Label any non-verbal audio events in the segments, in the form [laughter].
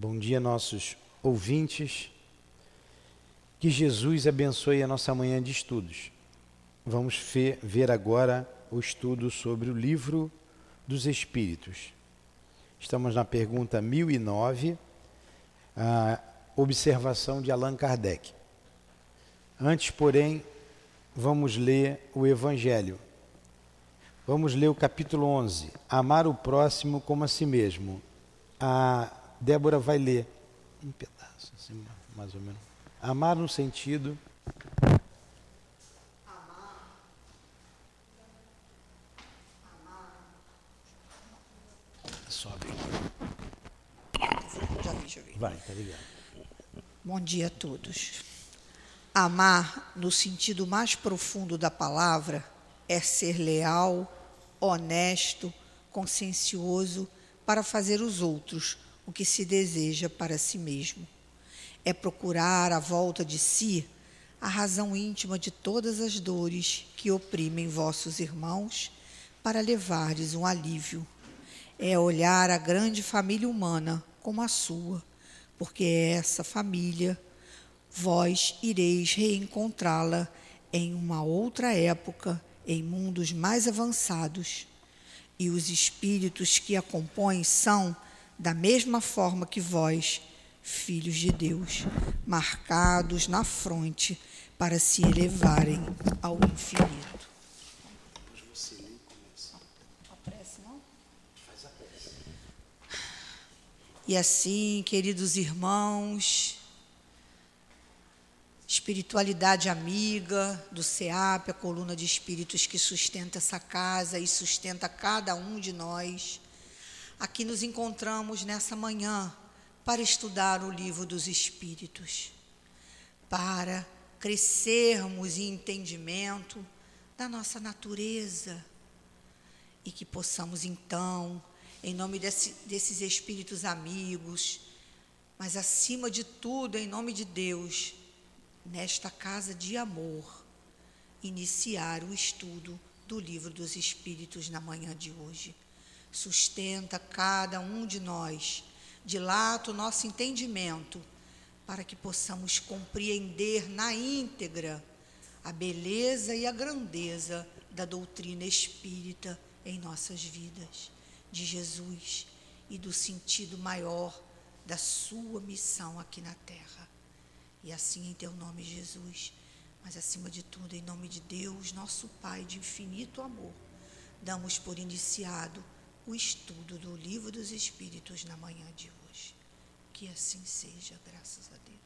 Bom dia, nossos ouvintes. Que Jesus abençoe a nossa manhã de estudos. Vamos ver agora o estudo sobre o livro dos Espíritos. Estamos na pergunta 1009, a observação de Allan Kardec. Antes, porém, vamos ler o Evangelho. Vamos ler o capítulo 11, Amar o próximo como a si mesmo. A Débora vai ler um pedaço, assim, mais ou menos. Amar no sentido. Sobe. Já vi, já vi. Vai, tá ligado. Bom dia a todos. Amar, no sentido mais profundo da palavra, é ser leal, honesto, consciencioso para fazer os outros o que se deseja para si mesmo. É procurar à volta de si a razão íntima de todas as dores que oprimem vossos irmãos para levar-lhes um alívio. É olhar a grande família humana como a sua, porque essa família vós ireis reencontrá-la em uma outra época, em mundos mais avançados. E os espíritos que a compõem são da mesma forma que vós, filhos de Deus, marcados na fronte para se elevarem ao infinito. E assim, queridos irmãos, espiritualidade amiga do SEAP, a coluna de espíritos que sustenta essa casa e sustenta cada um de nós Aqui nos encontramos nessa manhã para estudar o livro dos Espíritos, para crescermos em entendimento da nossa natureza e que possamos então, em nome desse, desses Espíritos amigos, mas acima de tudo, em nome de Deus, nesta casa de amor, iniciar o estudo do livro dos Espíritos na manhã de hoje sustenta cada um de nós, dilata o nosso entendimento, para que possamos compreender na íntegra a beleza e a grandeza da doutrina espírita em nossas vidas, de Jesus e do sentido maior da sua missão aqui na terra. E assim em teu nome, Jesus, mas acima de tudo, em nome de Deus, nosso Pai de infinito amor, damos por iniciado o estudo do Livro dos Espíritos na manhã de hoje. Que assim seja, graças a Deus.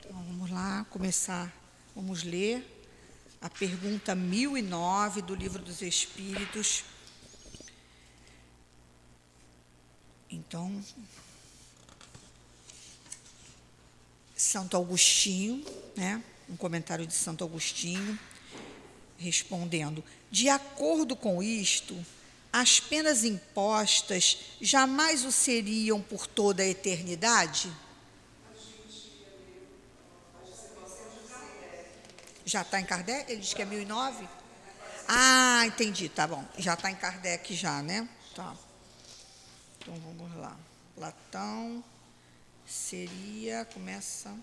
Então vamos lá começar. Vamos ler a pergunta 1009 do Livro dos Espíritos. Então, Santo Agostinho, né? um comentário de Santo Agostinho, respondendo: De acordo com isto, as penas impostas jamais o seriam por toda a eternidade? Já está em Kardec? Ele diz que é 1009? Ah, entendi, tá bom. Já está em Kardec já, né? Tá. Então vamos lá. Platão seria, começa.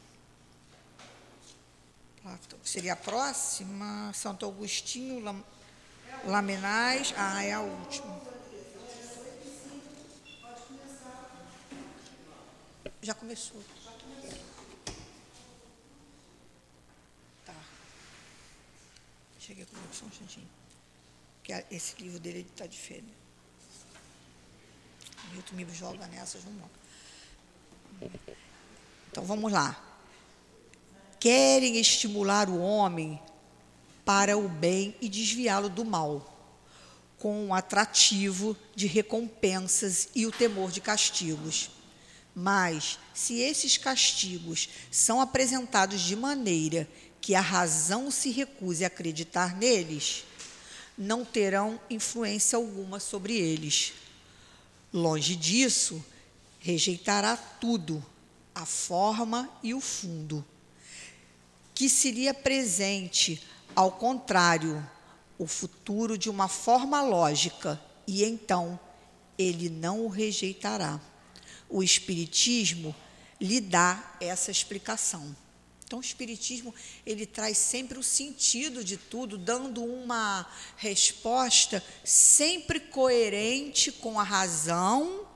Seria a próxima, Santo Agostinho, Lam, Lamenais. Ah, é a última. Já começou. Tá. Cheguei com só um instantinho. Porque esse livro dele está diferente. O Milton me joga nessas, não moca. Então vamos lá. Querem estimular o homem para o bem e desviá-lo do mal, com o atrativo de recompensas e o temor de castigos. Mas, se esses castigos são apresentados de maneira que a razão se recuse a acreditar neles, não terão influência alguma sobre eles. Longe disso, rejeitará tudo, a forma e o fundo, que seria presente ao contrário, o futuro de uma forma lógica, e então ele não o rejeitará. O Espiritismo lhe dá essa explicação. Então, o Espiritismo ele traz sempre o sentido de tudo, dando uma resposta sempre coerente com a razão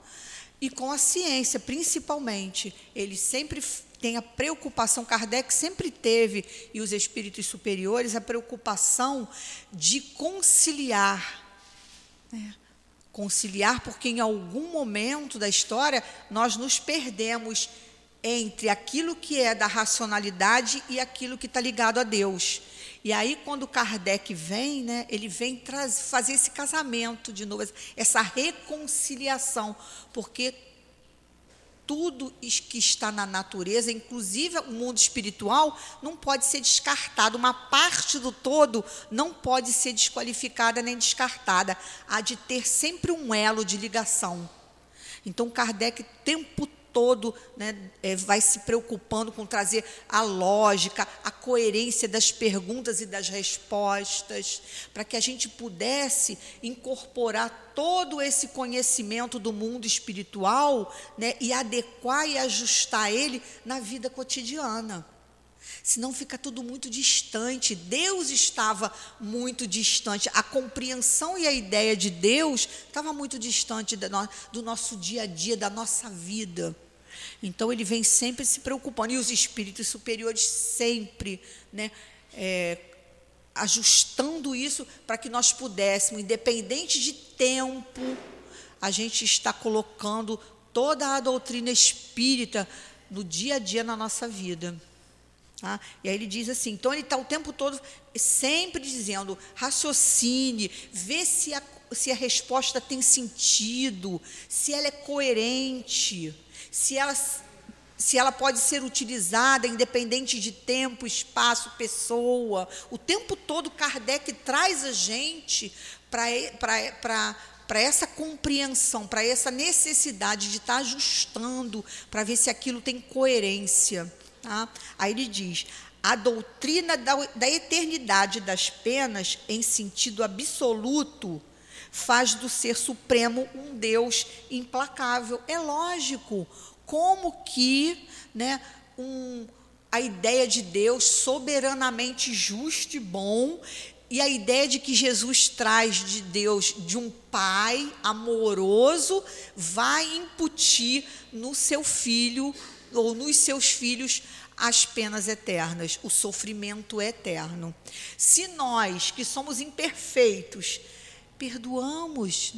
e com a ciência, principalmente. Ele sempre tem a preocupação, Kardec sempre teve, e os espíritos superiores, a preocupação de conciliar. Né? Conciliar, porque em algum momento da história nós nos perdemos entre aquilo que é da racionalidade e aquilo que está ligado a Deus. E aí, quando Kardec vem, né, ele vem fazer esse casamento de novo, essa reconciliação, porque tudo que está na natureza, inclusive o mundo espiritual, não pode ser descartado. Uma parte do todo não pode ser desqualificada nem descartada. Há de ter sempre um elo de ligação. Então, Kardec, o tempo todo né, é, vai se preocupando com trazer a lógica, a coerência das perguntas e das respostas, para que a gente pudesse incorporar todo esse conhecimento do mundo espiritual né, e adequar e ajustar ele na vida cotidiana senão fica tudo muito distante. Deus estava muito distante, a compreensão e a ideia de Deus estava muito distante do nosso dia a dia, da nossa vida. Então ele vem sempre se preocupando e os espíritos superiores sempre, né, é, ajustando isso para que nós pudéssemos, independente de tempo, a gente está colocando toda a doutrina espírita no dia a dia na nossa vida. Tá? E aí ele diz assim, então ele está o tempo todo sempre dizendo, raciocine, vê se a, se a resposta tem sentido, se ela é coerente se ela, se ela pode ser utilizada independente de tempo, espaço, pessoa. O tempo todo Kardec traz a gente para essa compreensão, para essa necessidade de estar tá ajustando, para ver se aquilo tem coerência. Tá? Aí ele diz: a doutrina da, da eternidade das penas, em sentido absoluto, faz do ser supremo um Deus implacável. É lógico, como que né, um, a ideia de Deus soberanamente justo e bom e a ideia de que Jesus traz de Deus, de um pai amoroso, vai imputir no seu filho ou nos seus filhos as penas eternas, o sofrimento eterno. Se nós, que somos imperfeitos, perdoamos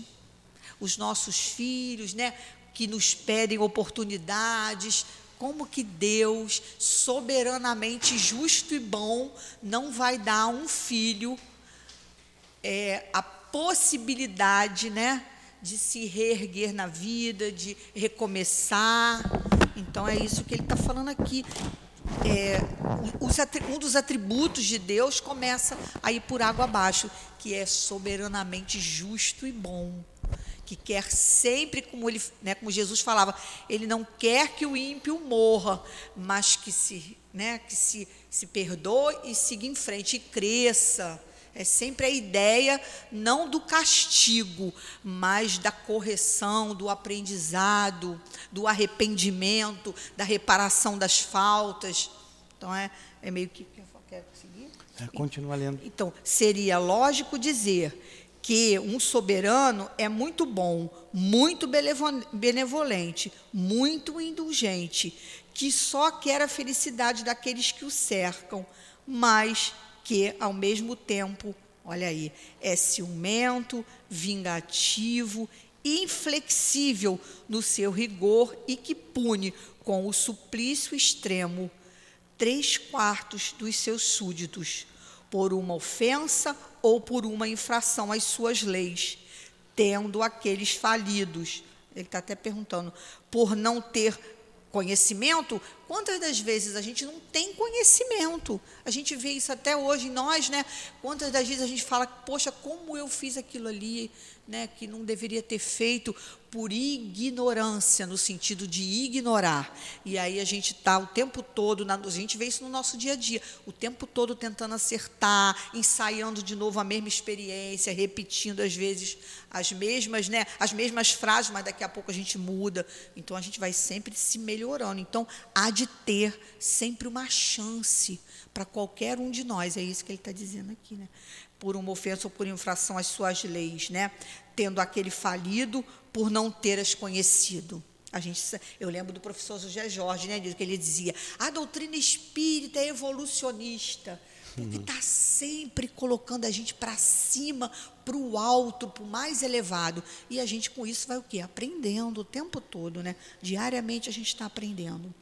os nossos filhos, né? Que nos pedem oportunidades, como que Deus, soberanamente justo e bom, não vai dar a um filho é, a possibilidade, né? De se reerguer na vida, de recomeçar. Então é isso que ele está falando aqui é, um dos atributos de Deus começa a ir por água abaixo, que é soberanamente justo e bom, que quer sempre, como, ele, né, como Jesus falava, ele não quer que o ímpio morra, mas que se, né, que se, se perdoe e siga em frente e cresça. É sempre a ideia não do castigo, mas da correção, do aprendizado, do arrependimento, da reparação das faltas. Então é, é meio que. Quer seguir? É, continua lendo. Então, seria lógico dizer que um soberano é muito bom, muito benevolente, muito indulgente, que só quer a felicidade daqueles que o cercam, mas que, ao mesmo tempo, olha aí, é ciumento, vingativo, inflexível no seu rigor e que pune com o suplício extremo três quartos dos seus súditos, por uma ofensa ou por uma infração às suas leis, tendo aqueles falidos. Ele está até perguntando, por não ter conhecimento, quantas das vezes a gente não tem conhecimento? A gente vê isso até hoje em nós, né? Quantas das vezes a gente fala, poxa, como eu fiz aquilo ali, né, que não deveria ter feito por ignorância, no sentido de ignorar. E aí a gente está o tempo todo, na, a gente vê isso no nosso dia a dia, o tempo todo tentando acertar, ensaiando de novo a mesma experiência, repetindo às vezes as mesmas, né, as mesmas frases, mas daqui a pouco a gente muda. Então a gente vai sempre se melhorando. Então há de ter sempre uma chance para qualquer um de nós. É isso que ele está dizendo aqui, né? por uma ofensa ou por infração às suas leis, né? Tendo aquele falido por não ter as conhecido. A gente, eu lembro do professor José Jorge, né, que ele dizia: a doutrina espírita é evolucionista, porque está sempre colocando a gente para cima, para o alto, para o mais elevado. E a gente com isso vai o quê? Aprendendo o tempo todo, né? Diariamente a gente está aprendendo.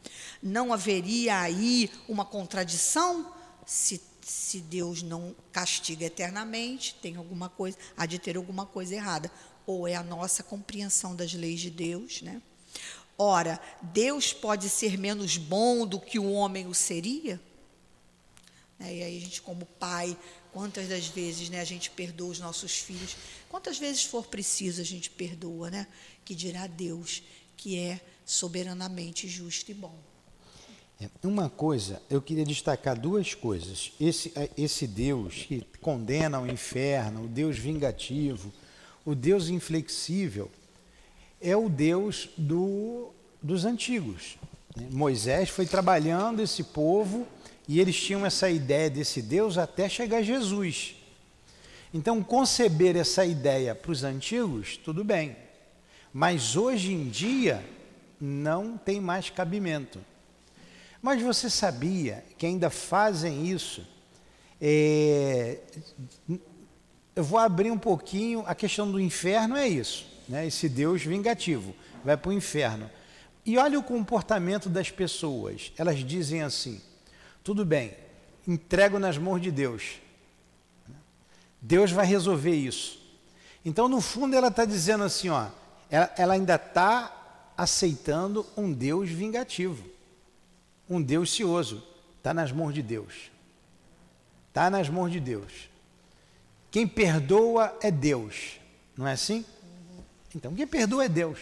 Não haveria aí uma contradição se se Deus não castiga eternamente, tem alguma coisa, há de ter alguma coisa errada. Ou é a nossa compreensão das leis de Deus, né? Ora, Deus pode ser menos bom do que o homem o seria? Né? E aí a gente, como pai, quantas das vezes né, a gente perdoa os nossos filhos? Quantas vezes for preciso a gente perdoa, né? Que dirá Deus, que é soberanamente justo e bom. Uma coisa, eu queria destacar duas coisas. Esse, é, esse Deus que condena o inferno, o Deus vingativo, o Deus inflexível, é o Deus do, dos antigos. Né? Moisés foi trabalhando esse povo e eles tinham essa ideia desse Deus até chegar Jesus. Então, conceber essa ideia para os antigos, tudo bem. Mas hoje em dia, não tem mais cabimento. Mas você sabia que ainda fazem isso? É, eu vou abrir um pouquinho, a questão do inferno é isso, né? esse Deus vingativo, vai para o inferno. E olha o comportamento das pessoas, elas dizem assim: tudo bem, entrego nas mãos de Deus, Deus vai resolver isso. Então, no fundo, ela está dizendo assim: ó, ela, ela ainda está aceitando um Deus vingativo um Deus cioso. Está nas mãos de Deus. Está nas mãos de Deus. Quem perdoa é Deus. Não é assim? Então, quem perdoa é Deus.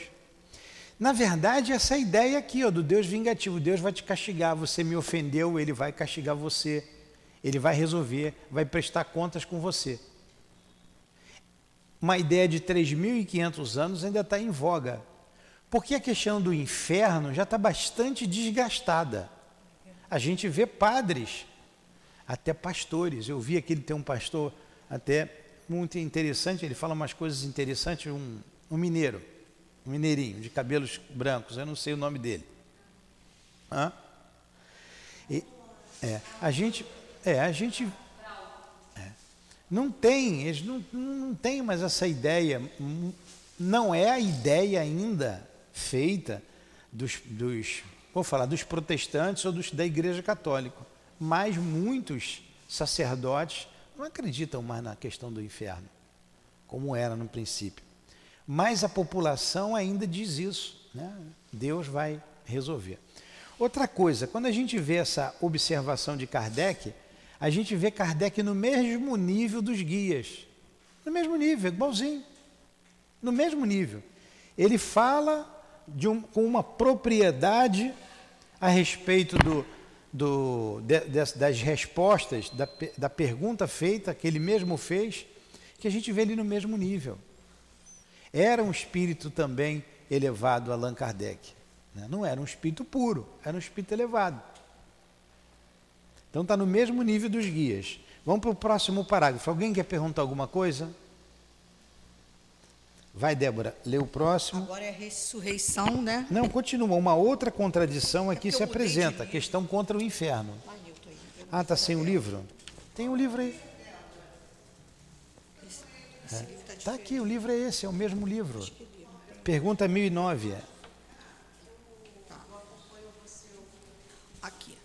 Na verdade, essa ideia aqui, ó, do Deus vingativo. Deus vai te castigar. Você me ofendeu, ele vai castigar você. Ele vai resolver, vai prestar contas com você. Uma ideia de 3.500 anos ainda está em voga. Porque a questão do inferno já está bastante desgastada. A gente vê padres, até pastores. Eu vi aqui, tem um pastor até muito interessante, ele fala umas coisas interessantes, um, um mineiro, um mineirinho, de cabelos brancos, eu não sei o nome dele. Hã? E, é, a gente, é, a gente é, não tem, eles não, não tem mais essa ideia, não é a ideia ainda feita dos, dos vou falar dos protestantes ou dos, da Igreja Católica, mas muitos sacerdotes não acreditam mais na questão do inferno, como era no princípio. Mas a população ainda diz isso, né? Deus vai resolver. Outra coisa, quando a gente vê essa observação de Kardec, a gente vê Kardec no mesmo nível dos guias. No mesmo nível, igualzinho. No mesmo nível. Ele fala um, com uma propriedade a respeito do, do, de, das respostas, da, da pergunta feita, que ele mesmo fez, que a gente vê ali no mesmo nível. Era um espírito também elevado, Allan Kardec. Né? Não era um espírito puro, era um espírito elevado. Então está no mesmo nível dos guias. Vamos para o próximo parágrafo. Alguém quer perguntar alguma coisa? Vai, Débora, lê o próximo. Agora é a ressurreição, né? Não, continua. Uma outra contradição aqui é se apresenta, a questão contra o inferno. Ah, está sem o livro? Tem um livro aí. Está é. Tá aqui, o livro é esse, é o mesmo livro. Pergunta 1009. É. Tá. Aqui.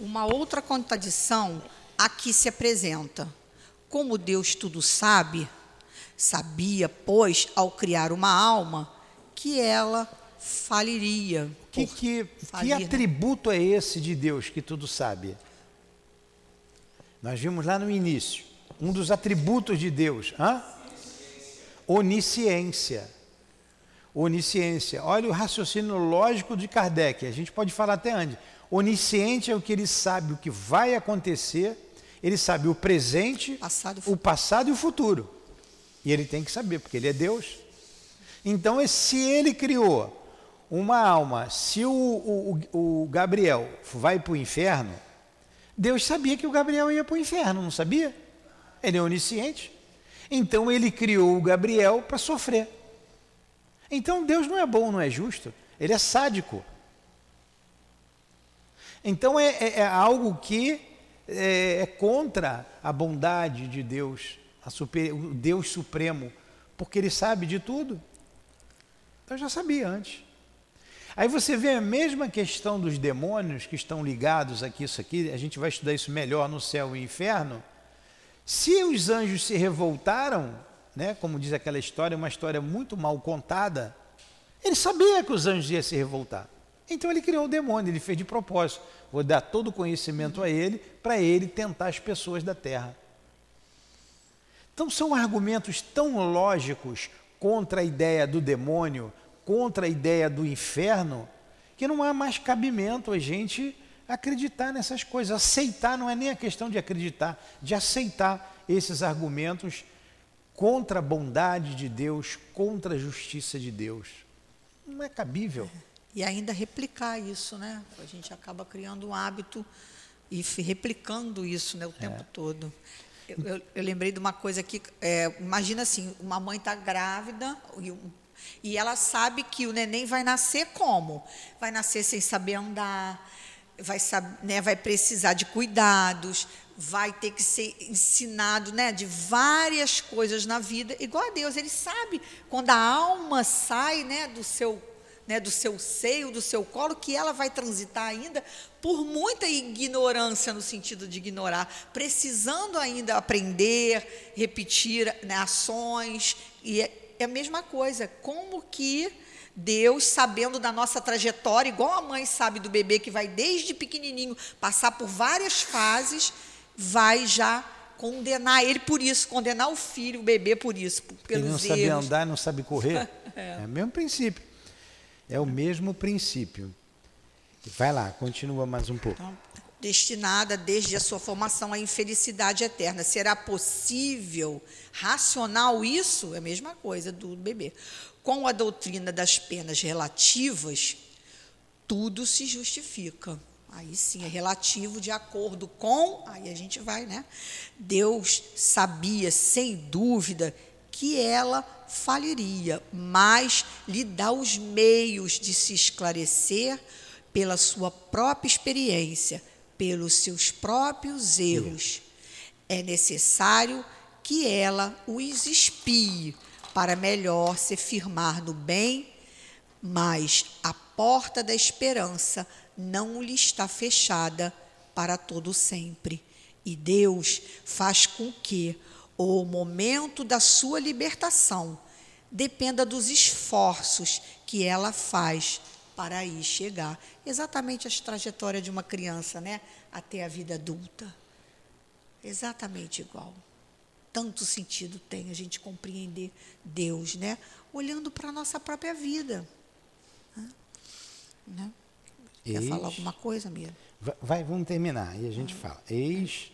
Uma outra contradição aqui se apresenta. Como Deus tudo sabe, Sabia, pois, ao criar uma alma, que ela faliria. Que, que, que né? atributo é esse de Deus que tudo sabe? Nós vimos lá no início, um dos atributos de Deus, hã? Onisciência. Onisciência. Olha o raciocínio lógico de Kardec, a gente pode falar até antes. Onisciente é o que ele sabe o que vai acontecer, ele sabe o presente, passado, o passado e o futuro. E ele tem que saber, porque ele é Deus. Então, se ele criou uma alma, se o, o, o Gabriel vai para o inferno, Deus sabia que o Gabriel ia para o inferno, não sabia? Ele é onisciente. Então ele criou o Gabriel para sofrer. Então Deus não é bom, não é justo, ele é sádico. Então é, é, é algo que é, é, contra a bondade de Deus, super, o Deus Supremo, porque ele sabe de tudo. Eu já sabia antes. Aí você vê a mesma questão dos demônios que estão ligados aqui, isso aqui, a gente vai estudar isso melhor no céu e inferno. Se os anjos se revoltaram, né, como diz aquela história, uma história muito mal contada, ele sabia que os anjos iam se revoltar. Então ele criou o demônio, ele fez de propósito. Vou dar todo o conhecimento a ele, para ele tentar as pessoas da terra. Então são argumentos tão lógicos contra a ideia do demônio, contra a ideia do inferno, que não há mais cabimento a gente acreditar nessas coisas. Aceitar não é nem a questão de acreditar, de aceitar esses argumentos contra a bondade de Deus, contra a justiça de Deus. Não é cabível. E ainda replicar isso, né? A gente acaba criando um hábito e replicando isso né, o tempo é. todo. Eu, eu, eu, lembrei de uma coisa que, é, imagina assim, uma mãe está grávida e e ela sabe que o neném vai nascer como? Vai nascer sem saber andar, vai, né, vai precisar de cuidados, vai ter que ser ensinado né, de várias coisas na vida, igual a Deus. Ele sabe quando a alma sai né, do seu né, do seu seio, do seu colo, que ela vai transitar ainda por muita ignorância no sentido de ignorar, precisando ainda aprender, repetir né, ações e é a mesma coisa. Como que Deus, sabendo da nossa trajetória, igual a mãe sabe do bebê que vai desde pequenininho passar por várias fases, vai já condenar ele por isso, condenar o filho, o bebê por isso, pelos ele não sabe andar, não sabe correr. [laughs] é. é o mesmo princípio. É o mesmo princípio. Vai lá, continua mais um pouco. Então, destinada desde a sua formação à infelicidade eterna. Será possível, racional isso? É a mesma coisa do bebê. Com a doutrina das penas relativas, tudo se justifica. Aí sim, é relativo de acordo com. Aí a gente vai, né? Deus sabia, sem dúvida, que ela faliria, mas lhe dá os meios de se esclarecer pela sua própria experiência pelos seus próprios erros. É necessário que ela os espie para melhor se firmar no bem, mas a porta da esperança não lhe está fechada para todo sempre. E Deus faz com que o momento da sua libertação dependa dos esforços que ela faz para aí chegar. Exatamente a trajetória de uma criança, né? Até a vida adulta. Exatamente igual. Tanto sentido tem a gente compreender Deus, né? Olhando para a nossa própria vida. Né? Quer Eis, falar alguma coisa, Mira? Vai, vamos terminar e a gente fala. Eis.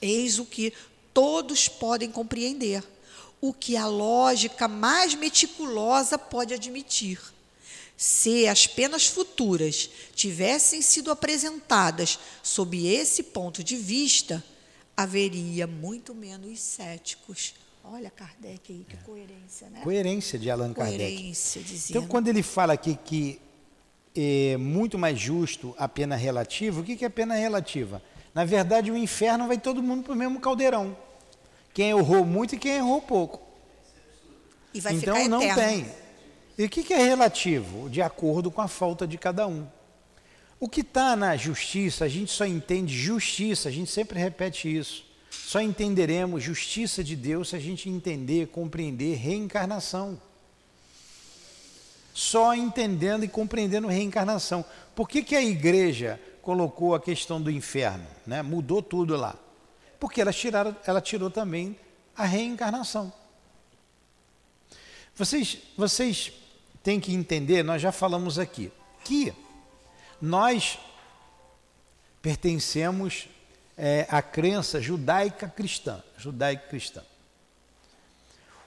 Eis o que todos podem compreender, o que a lógica mais meticulosa pode admitir se as penas futuras tivessem sido apresentadas sob esse ponto de vista, haveria muito menos céticos. Olha Kardec aí, que coerência, né? Coerência de Allan coerência, Kardec. Dizendo. Então, quando ele fala aqui que é muito mais justo a pena relativa, o que é pena relativa? Na verdade, o inferno vai todo mundo para o mesmo caldeirão. Quem errou muito e quem errou pouco. E vai então, ficar não eterno. tem. E o que é relativo? De acordo com a falta de cada um. O que está na justiça, a gente só entende justiça, a gente sempre repete isso. Só entenderemos justiça de Deus se a gente entender, compreender reencarnação. só entendendo e compreendendo reencarnação. Por que, que a igreja colocou a questão do inferno? Né? Mudou tudo lá. Porque ela, tiraram, ela tirou também a reencarnação. Vocês, vocês têm que entender, nós já falamos aqui, que nós pertencemos é, à crença judaica cristã, judaico cristã.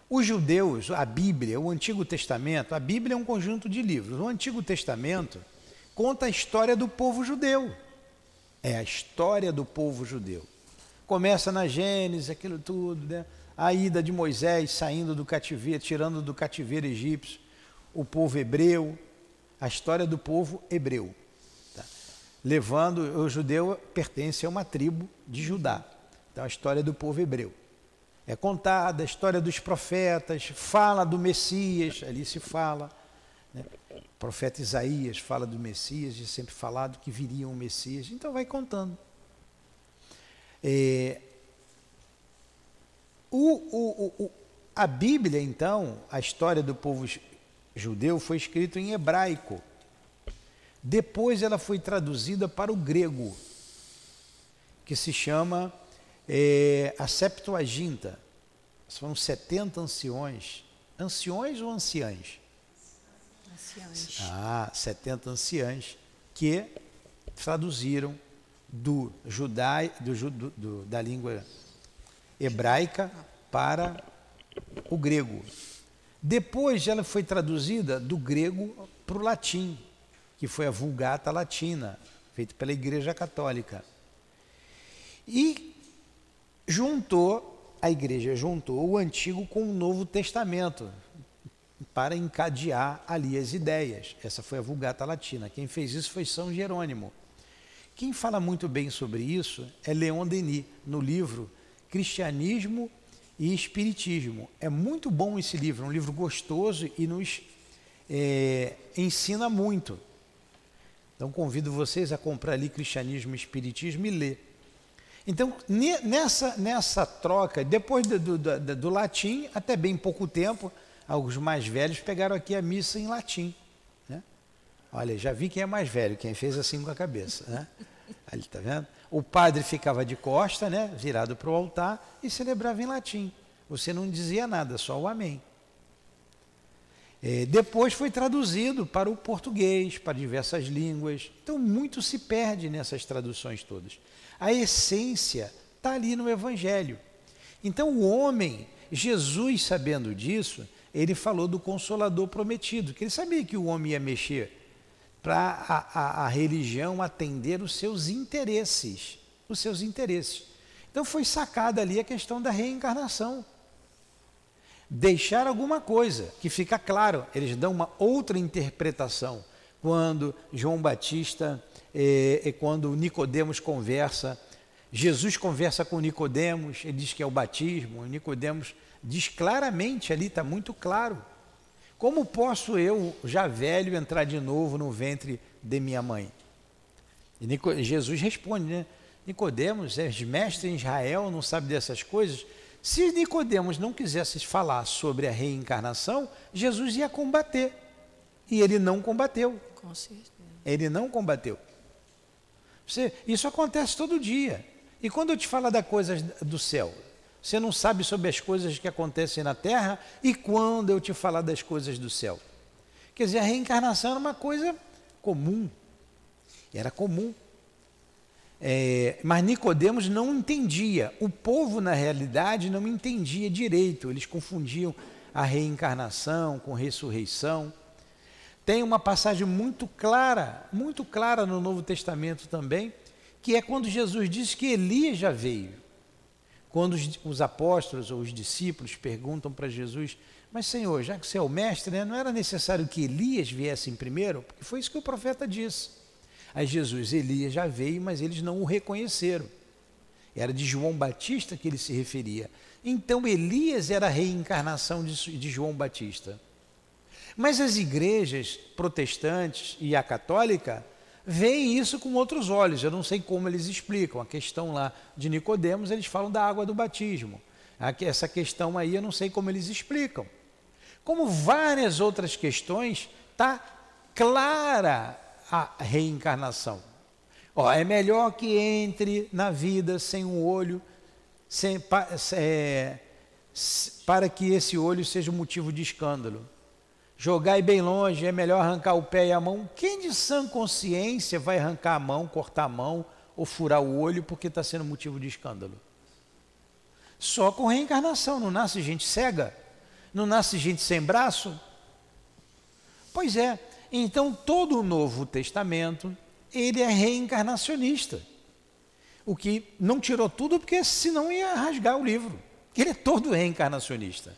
Os judeus, a Bíblia, o Antigo Testamento, a Bíblia é um conjunto de livros. O Antigo Testamento conta a história do povo judeu. É a história do povo judeu. Começa na Gênesis, aquilo tudo, né? a ida de Moisés saindo do cativeiro, tirando do cativeiro egípcio o povo hebreu, a história do povo hebreu. Tá? Levando, o judeu pertence a uma tribo de Judá. Então, a história do povo hebreu. É contada a história dos profetas, fala do Messias, ali se fala. Né? O profeta Isaías fala do Messias, e sempre falado que viria um Messias. Então, vai contando. É, o, o, o, a Bíblia, então, a história do povo judeu foi escrita em hebraico. Depois ela foi traduzida para o grego, que se chama é, a Septuaginta. São 70 anciões. Anciões ou anciãs? Anciãs. Ah, 70 anciãs que traduziram do judai, do, do, do, da língua hebraica para o grego. Depois ela foi traduzida do grego para o latim, que foi a Vulgata Latina, feita pela Igreja Católica. E juntou, a igreja juntou o Antigo com o Novo Testamento para encadear ali as ideias. Essa foi a Vulgata Latina. Quem fez isso foi São Jerônimo. Quem fala muito bem sobre isso é Leon Denis, no livro Cristianismo e Espiritismo. É muito bom esse livro, é um livro gostoso e nos é, ensina muito. Então convido vocês a comprar ali Cristianismo e Espiritismo e ler. Então, nessa, nessa troca, depois do, do, do, do latim, até bem pouco tempo, alguns mais velhos pegaram aqui a missa em latim. Né? Olha, já vi quem é mais velho, quem fez assim com a cabeça. Né? Ali, tá vendo? O padre ficava de costa, né, virado para o altar, e celebrava em latim. Você não dizia nada, só o amém. É, depois foi traduzido para o português, para diversas línguas. Então, muito se perde nessas traduções todas. A essência está ali no Evangelho. Então, o homem, Jesus sabendo disso, ele falou do Consolador prometido, que ele sabia que o homem ia mexer para a, a, a religião atender os seus interesses, os seus interesses. Então foi sacada ali a questão da reencarnação. Deixar alguma coisa que fica claro, eles dão uma outra interpretação quando João Batista e, e quando Nicodemos conversa, Jesus conversa com Nicodemos, ele diz que é o batismo, Nicodemos diz claramente ali, está muito claro como posso eu, já velho, entrar de novo no ventre de minha mãe? E Nico, Jesus responde, né? Nicodemos, é mestre em Israel, não sabe dessas coisas. Se Nicodemos não quisesse falar sobre a reencarnação, Jesus ia combater. E ele não combateu. Com certeza. Ele não combateu. Você, isso acontece todo dia. E quando eu te falo da coisa do céu, você não sabe sobre as coisas que acontecem na terra e quando eu te falar das coisas do céu. Quer dizer, a reencarnação era uma coisa comum. Era comum. É, mas Nicodemos não entendia. O povo, na realidade, não entendia direito. Eles confundiam a reencarnação com ressurreição. Tem uma passagem muito clara, muito clara no Novo Testamento também, que é quando Jesus disse que Elias já veio. Quando os, os apóstolos ou os discípulos perguntam para Jesus, mas Senhor, já que você é o mestre, né, não era necessário que Elias viesse primeiro? Porque foi isso que o profeta disse. Aí Jesus, Elias já veio, mas eles não o reconheceram. Era de João Batista que ele se referia. Então Elias era a reencarnação de, de João Batista. Mas as igrejas protestantes e a católica veem isso com outros olhos. Eu não sei como eles explicam. A questão lá de Nicodemos, eles falam da água do batismo. Essa questão aí eu não sei como eles explicam. Como várias outras questões está clara a reencarnação. Ó, é melhor que entre na vida sem um olho, sem, é, para que esse olho seja motivo de escândalo. Jogar bem longe, é melhor arrancar o pé e a mão. Quem de sã consciência vai arrancar a mão, cortar a mão ou furar o olho porque está sendo motivo de escândalo? Só com reencarnação, não nasce gente cega? Não nasce gente sem braço? Pois é, então todo o Novo Testamento, ele é reencarnacionista. O que não tirou tudo porque senão ia rasgar o livro. Ele é todo reencarnacionista.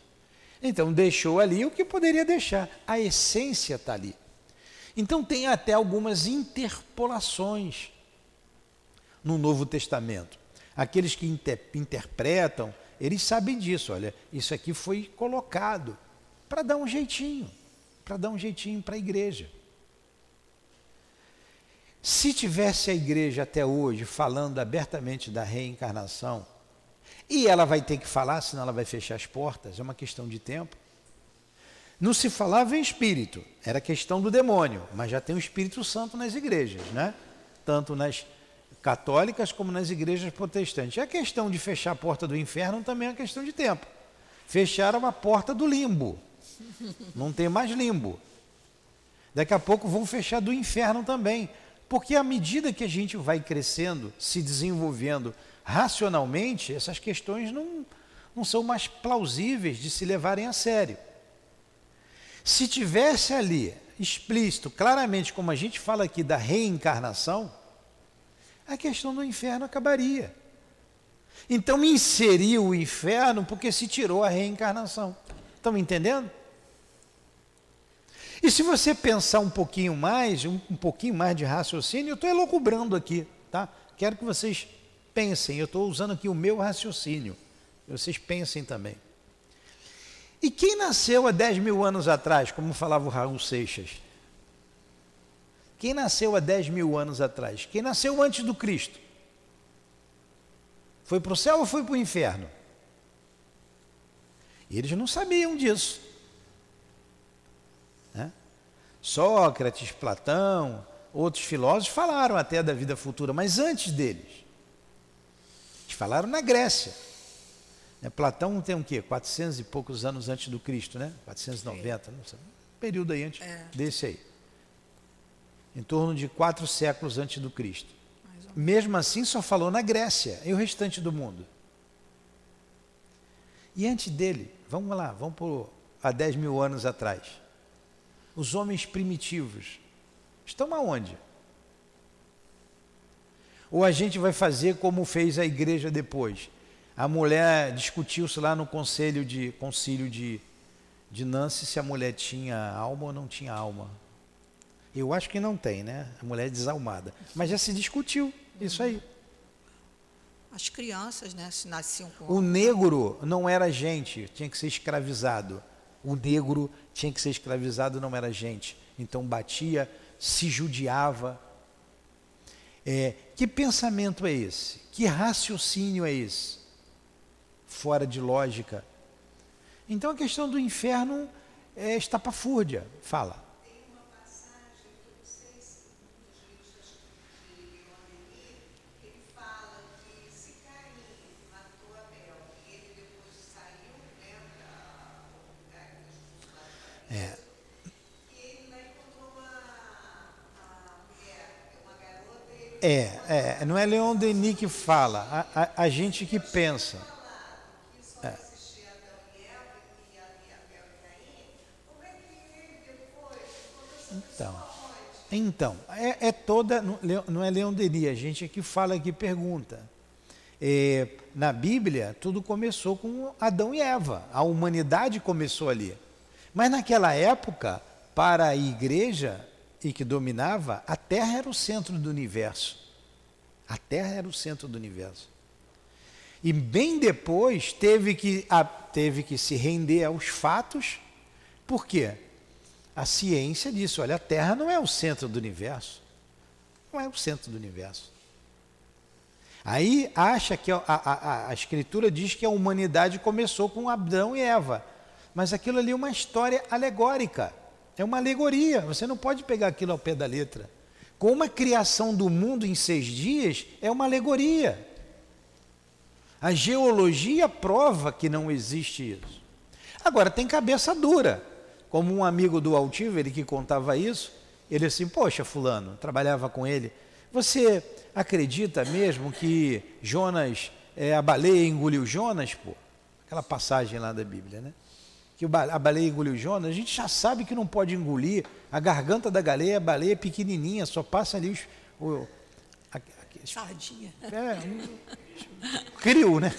Então deixou ali o que poderia deixar. A essência está ali. Então tem até algumas interpolações no Novo Testamento. Aqueles que inter interpretam, eles sabem disso. Olha, isso aqui foi colocado para dar um jeitinho, para dar um jeitinho para a igreja. Se tivesse a igreja até hoje falando abertamente da reencarnação, e ela vai ter que falar, senão ela vai fechar as portas, é uma questão de tempo. Não se falava em espírito, era questão do demônio, mas já tem o Espírito Santo nas igrejas, né? Tanto nas católicas como nas igrejas protestantes. É a questão de fechar a porta do inferno também é uma questão de tempo. Fecharam a porta do limbo. Não tem mais limbo. Daqui a pouco vão fechar do inferno também. Porque à medida que a gente vai crescendo, se desenvolvendo, racionalmente, essas questões não, não são mais plausíveis de se levarem a sério. Se tivesse ali explícito, claramente, como a gente fala aqui da reencarnação, a questão do inferno acabaria. Então inseriu o inferno porque se tirou a reencarnação. Estão me entendendo? E se você pensar um pouquinho mais, um, um pouquinho mais de raciocínio, eu estou elocubrando aqui, tá? Quero que vocês pensem, eu estou usando aqui o meu raciocínio. Vocês pensem também. E quem nasceu há 10 mil anos atrás, como falava o Raul Seixas? Quem nasceu há 10 mil anos atrás? Quem nasceu antes do Cristo? Foi para o céu ou foi para o inferno? Eles não sabiam disso. Né? Sócrates, Platão, outros filósofos falaram até da vida futura, mas antes deles. Eles falaram na Grécia. Né? Platão tem o quê? 400 e poucos anos antes do Cristo, né? 490, não sei. Um período aí antes é. desse aí. Em torno de quatro séculos antes do Cristo. Mesmo assim, só falou na Grécia e o restante do mundo. E antes dele, vamos lá, vamos por há 10 mil anos atrás. Os homens primitivos estão aonde? Ou a gente vai fazer como fez a igreja depois? A mulher discutiu-se lá no conselho de concílio de, de Nancy se a mulher tinha alma ou não tinha alma. Eu acho que não tem, né? A mulher é desalmada. Mas já se discutiu isso aí. As crianças, né, se nasciam com. O negro não era gente, tinha que ser escravizado. O negro tinha que ser escravizado, não era gente. Então batia, se judiava, é, que pensamento é esse? Que raciocínio é esse? Fora de lógica. Então a questão do inferno é estapafúrdia. Fala. É, é, não é Leon Denis que fala, a, a, a gente que pensa. É. Então, então é, é, toda, não é Leon Denis, a gente é que fala, que pergunta. É, na Bíblia, tudo começou com Adão e Eva, a humanidade começou ali. Mas naquela época, para a igreja, e que dominava, a Terra era o centro do universo. A Terra era o centro do universo. E bem depois teve que, a, teve que se render aos fatos, por quê? A ciência disse: olha, a Terra não é o centro do universo. Não é o centro do universo. Aí acha que a, a, a, Escritura diz que a humanidade começou com Adão e Eva. Mas aquilo ali é uma história alegórica. É uma alegoria. Você não pode pegar aquilo ao pé da letra. Como a criação do mundo em seis dias é uma alegoria. A geologia prova que não existe isso. Agora, tem cabeça dura. Como um amigo do Altivo, ele que contava isso, ele assim, poxa, fulano, trabalhava com ele, você acredita mesmo que Jonas, é, a baleia engoliu Jonas? Pô, aquela passagem lá da Bíblia, né? Que a baleia engoliu Jonas, a gente já sabe que não pode engolir. A garganta da baleia, a baleia é pequenininha, só passa ali os... O, a, a, Sardinha. É, criou, né?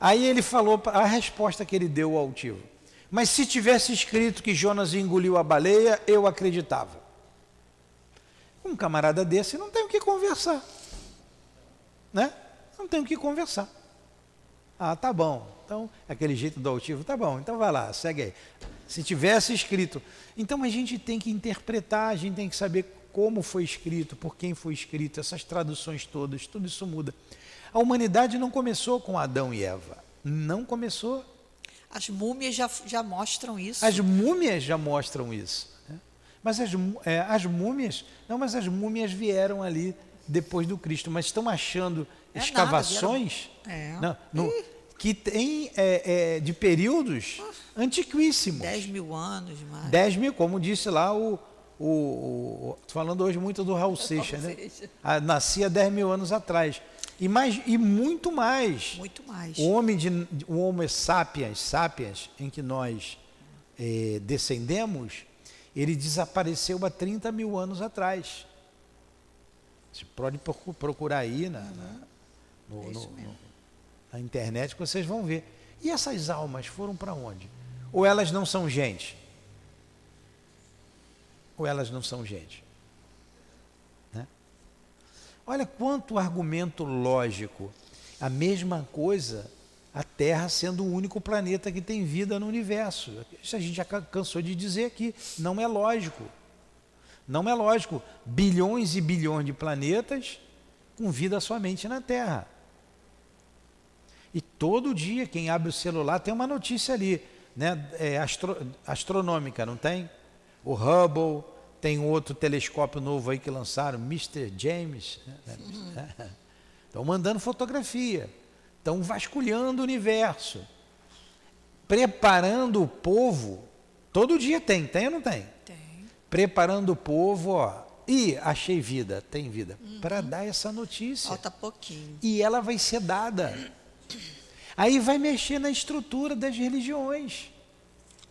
Aí ele falou a resposta que ele deu ao altivo. Mas se tivesse escrito que Jonas engoliu a baleia, eu acreditava. Um camarada desse não tem o que conversar. Né? Não tem o que conversar. Ah, tá bom. Então, aquele jeito do altivo, tá bom. Então vai lá, segue aí. Se tivesse escrito. Então a gente tem que interpretar, a gente tem que saber como foi escrito, por quem foi escrito, essas traduções todas, tudo isso muda. A humanidade não começou com Adão e Eva. Não começou. As múmias já, já mostram isso. As múmias já mostram isso. Né? Mas as, é, as múmias, não, mas as múmias vieram ali depois do Cristo, mas estão achando é escavações nada, vieram... é. não, no, que tem é, é, de períodos ah, antiquíssimos. 10 mil anos mais. 10 mil, como disse lá o. o, o falando hoje muito do Raul [laughs] Seixas, né? A, nascia 10 mil anos atrás. E, mais, e muito mais. Muito mais. O homem, de, o Homo sapiens, sapiens, em que nós é, descendemos, ele desapareceu há 30 mil anos atrás. Você pode procurar aí na, na, no, é no, no, na internet que vocês vão ver. E essas almas foram para onde? Ou elas não são gente? Ou elas não são gente? Olha quanto argumento lógico. A mesma coisa, a Terra sendo o único planeta que tem vida no universo. Isso a gente já cansou de dizer aqui. Não é lógico. Não é lógico. Bilhões e bilhões de planetas com vida somente na Terra. E todo dia, quem abre o celular tem uma notícia ali, né? É astro, astronômica, não tem? O Hubble, tem outro telescópio novo aí que lançaram, Mr. James. Né? Estão [laughs] mandando fotografia. Estão vasculhando o universo. Preparando o povo. Todo dia tem, tem ou não tem? Tem. Preparando o povo, ó. E achei vida, tem vida. Uhum. Para dar essa notícia. Falta pouquinho. E ela vai ser dada. Aí vai mexer na estrutura das religiões.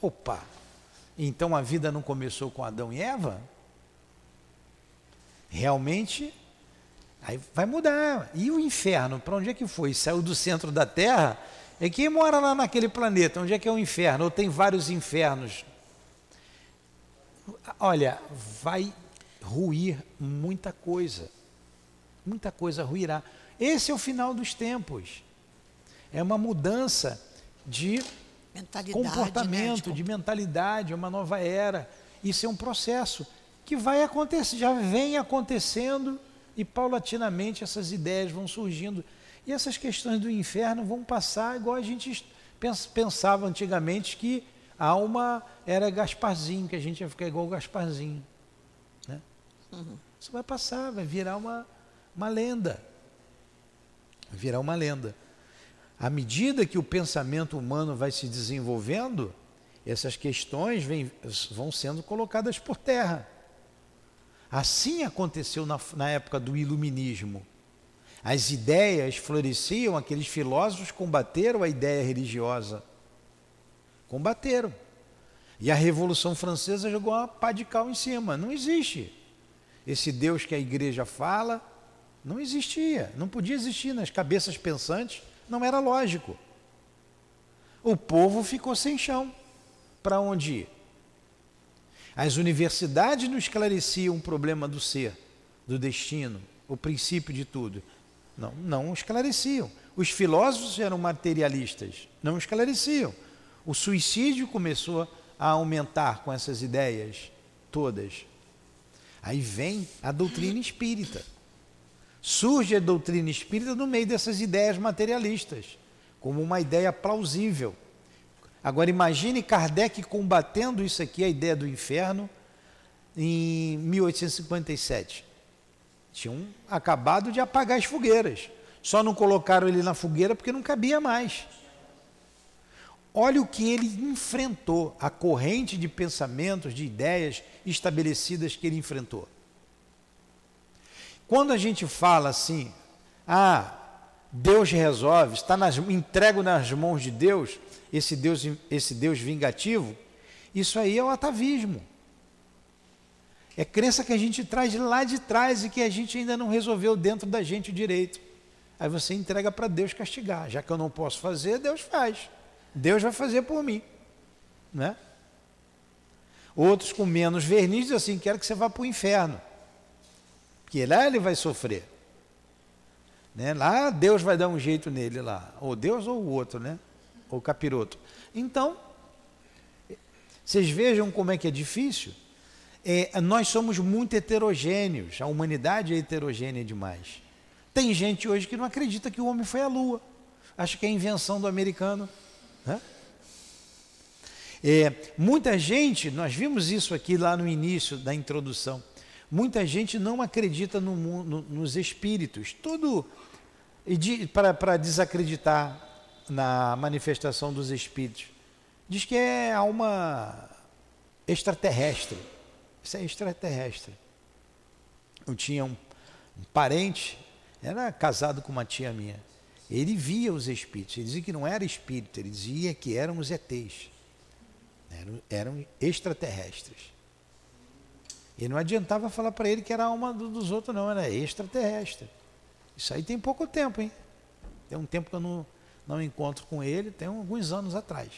Opa! Então a vida não começou com Adão e Eva? Realmente, aí vai mudar. E o inferno, para onde é que foi? Saiu do centro da Terra? É quem mora lá naquele planeta, onde é que é o inferno? Ou tem vários infernos? Olha, vai ruir muita coisa. Muita coisa ruirá. Esse é o final dos tempos. É uma mudança de comportamento, né? de mentalidade, uma nova era. Isso é um processo que vai acontecer, já vem acontecendo e paulatinamente essas ideias vão surgindo. E essas questões do inferno vão passar igual a gente pensava antigamente que a alma era Gasparzinho, que a gente ia ficar igual o Gasparzinho. Né? Uhum. Isso vai passar, vai virar uma, uma lenda. Vai virar uma lenda. À medida que o pensamento humano vai se desenvolvendo, essas questões vem, vão sendo colocadas por terra. Assim aconteceu na, na época do iluminismo. As ideias floresciam, aqueles filósofos combateram a ideia religiosa. Combateram. E a Revolução Francesa jogou uma pá de cal em cima. Não existe. Esse Deus que a igreja fala, não existia. Não podia existir nas cabeças pensantes não era lógico. O povo ficou sem chão. Para onde ir? As universidades não esclareciam o problema do ser, do destino, o princípio de tudo. Não, não esclareciam. Os filósofos eram materialistas, não esclareciam. O suicídio começou a aumentar com essas ideias todas. Aí vem a doutrina espírita. Surge a doutrina espírita no meio dessas ideias materialistas, como uma ideia plausível. Agora imagine Kardec combatendo isso aqui, a ideia do inferno, em 1857. Tinham acabado de apagar as fogueiras. Só não colocaram ele na fogueira porque não cabia mais. Olha o que ele enfrentou, a corrente de pensamentos, de ideias estabelecidas que ele enfrentou. Quando a gente fala assim, ah, Deus resolve, está nas, entrego nas mãos de Deus, esse Deus, esse Deus vingativo, isso aí é o atavismo. É crença que a gente traz lá de trás e que a gente ainda não resolveu dentro da gente direito. Aí você entrega para Deus castigar. Já que eu não posso fazer, Deus faz. Deus vai fazer por mim. Né? Outros com menos verniz dizem assim: quero que você vá para o inferno. Porque lá ele vai sofrer. Né? Lá Deus vai dar um jeito nele lá. Ou Deus ou o outro, né? Ou capiroto. Então, vocês vejam como é que é difícil. É, nós somos muito heterogêneos. A humanidade é heterogênea demais. Tem gente hoje que não acredita que o homem foi à lua. Acha que é invenção do americano. Né? É, muita gente, nós vimos isso aqui lá no início da introdução, muita gente não acredita no, no, nos espíritos, tudo para desacreditar na manifestação dos espíritos. Diz que é alma extraterrestre. Isso é extraterrestre. Eu tinha um, um parente era casado com uma tia minha. Ele via os espíritos. Ele dizia que não era espírito, ele dizia que eram os ETs. Eram, eram extraterrestres. E não adiantava falar para ele que era alma dos outros, não, era extraterrestre. Isso aí tem pouco tempo, hein? Tem um tempo que eu não, não encontro com ele, tem alguns anos atrás.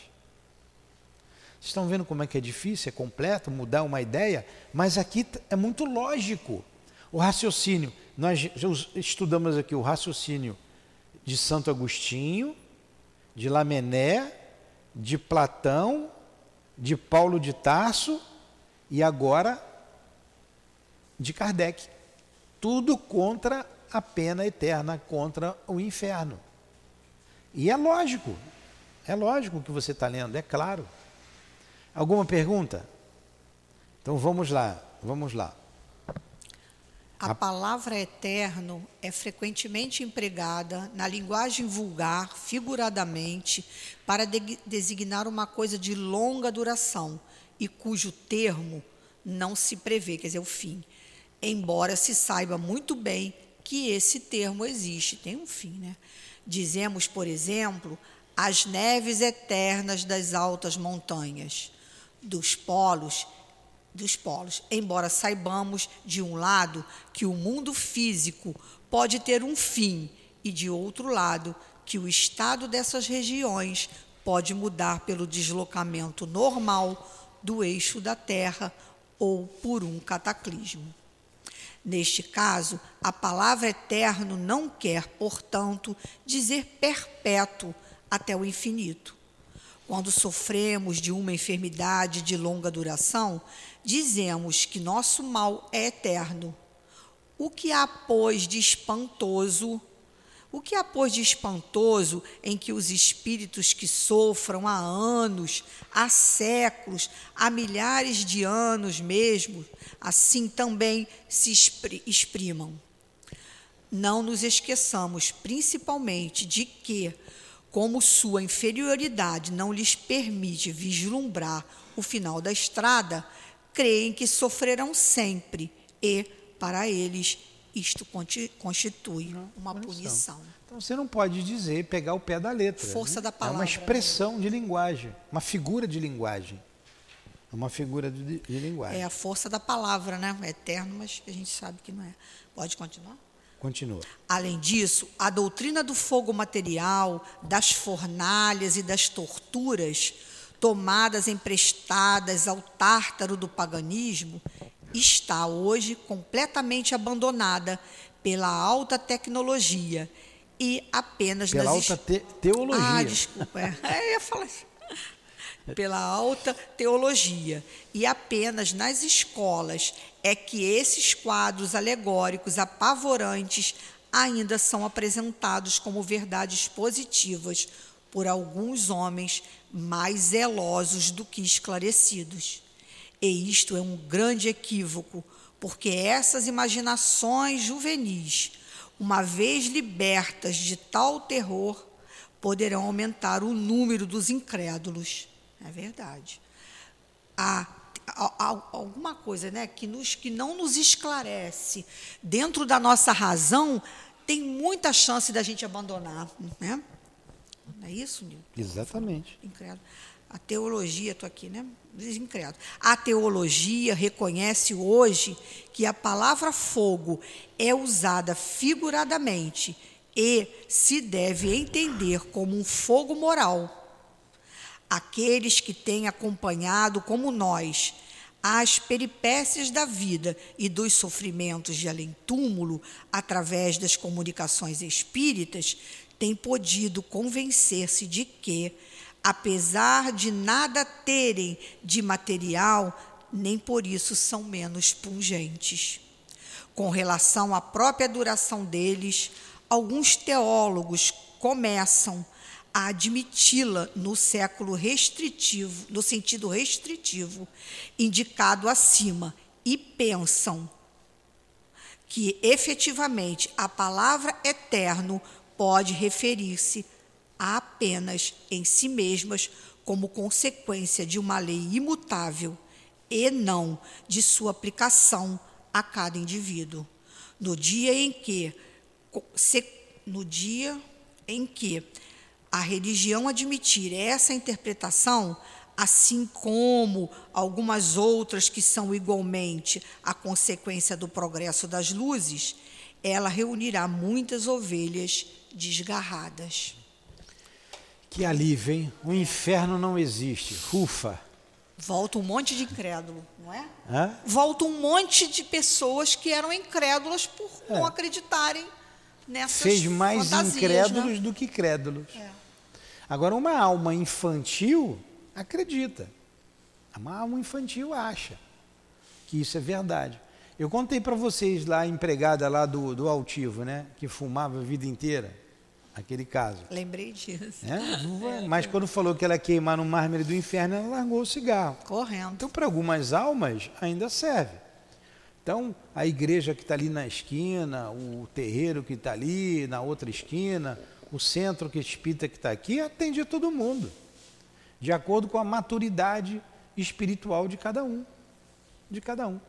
Vocês estão vendo como é que é difícil, é completo, mudar uma ideia, mas aqui é muito lógico. O raciocínio nós estudamos aqui o raciocínio de Santo Agostinho, de Lamené, de Platão, de Paulo de Tarso e agora de Kardec. Tudo contra a pena eterna, contra o inferno. E é lógico, é lógico o que você está lendo, é claro. Alguma pergunta? Então vamos lá, vamos lá. A palavra eterno é frequentemente empregada na linguagem vulgar, figuradamente, para de designar uma coisa de longa duração e cujo termo não se prevê, quer dizer, o fim. Embora se saiba muito bem que esse termo existe, tem um fim, né? Dizemos, por exemplo, as neves eternas das altas montanhas, dos polos dos polos, embora saibamos, de um lado, que o mundo físico pode ter um fim, e de outro lado, que o estado dessas regiões pode mudar pelo deslocamento normal do eixo da Terra ou por um cataclismo. Neste caso, a palavra eterno não quer, portanto, dizer perpétuo até o infinito. Quando sofremos de uma enfermidade de longa duração, dizemos que nosso mal é eterno. O que há, pois, de espantoso? O que há, pois, de espantoso em que os espíritos que sofram há anos, há séculos, há milhares de anos mesmo, assim também se exprimam? Não nos esqueçamos, principalmente, de que, como sua inferioridade não lhes permite vislumbrar o final da estrada, creem que sofrerão sempre e, para eles, isto constitui uma punição. Então você não pode dizer, pegar o pé da letra. Força né? da palavra. É uma expressão de linguagem, uma figura de linguagem. É uma figura de, de linguagem. É a força da palavra, né? É eterno, mas a gente sabe que não é. Pode continuar? Continua. Além disso, a doutrina do fogo material, das fornalhas e das torturas tomadas emprestadas ao tártaro do paganismo, está hoje completamente abandonada pela alta tecnologia e apenas pela nas alta te teologia. Ah, desculpa, é, é, ia falar pela alta teologia e apenas nas escolas é que esses quadros alegóricos apavorantes ainda são apresentados como verdades positivas por alguns homens mais zelosos do que esclarecidos. E isto é um grande equívoco, porque essas imaginações juvenis, uma vez libertas de tal terror, poderão aumentar o número dos incrédulos. É verdade. Há, há, há alguma coisa né, que, nos, que não nos esclarece dentro da nossa razão, tem muita chance da gente abandonar. Né? Não é isso, Nilton? Exatamente. Incrédulo. A teologia, estou aqui, né? Incrédulo. A teologia reconhece hoje que a palavra fogo é usada figuradamente e se deve entender como um fogo moral. Aqueles que têm acompanhado, como nós, as peripécias da vida e dos sofrimentos de além-túmulo através das comunicações espíritas têm podido convencer-se de que, apesar de nada terem de material, nem por isso são menos pungentes. Com relação à própria duração deles, alguns teólogos começam a admiti-la no século restritivo, no sentido restritivo indicado acima, e pensam que efetivamente a palavra eterno pode referir-se apenas em si mesmas como consequência de uma lei imutável e não de sua aplicação a cada indivíduo. No dia em que no dia em que a religião admitir essa interpretação, assim como algumas outras que são igualmente a consequência do progresso das luzes, ela reunirá muitas ovelhas desgarradas. Que alívio, hein? O inferno não existe. Ufa! Volta um monte de incrédulo, não é? Hã? Volta um monte de pessoas que eram incrédulas por É. não acreditarem nessas Fez mais fantasias, incrédulos né? do que crédulos. É. Agora, uma alma infantil acredita. Uma alma infantil acha que isso é verdade. Eu contei para vocês lá, a empregada lá do, do altivo, né? Que fumava a vida inteira. Aquele caso. Lembrei disso. [laughs] né? Mas quando falou que ela ia queimar no mármore do inferno, ela largou o cigarro. Correndo. Então, para algumas almas, ainda serve. Então, a igreja que está ali na esquina, o terreiro que está ali na outra esquina, o centro que espírita que está aqui, atende a todo mundo, de acordo com a maturidade espiritual de cada um. De cada um.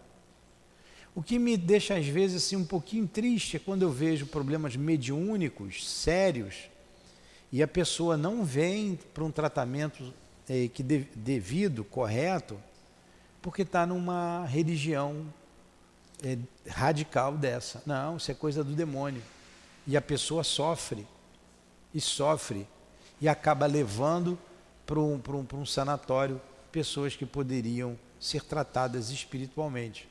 O que me deixa, às vezes, assim, um pouquinho triste é quando eu vejo problemas mediúnicos sérios e a pessoa não vem para um tratamento eh, que de- devido, correto, porque está numa religião eh, radical dessa. Não, isso é coisa do demônio. E a pessoa sofre, e sofre, e acaba levando para um, para um, para um sanatório pessoas que poderiam ser tratadas espiritualmente,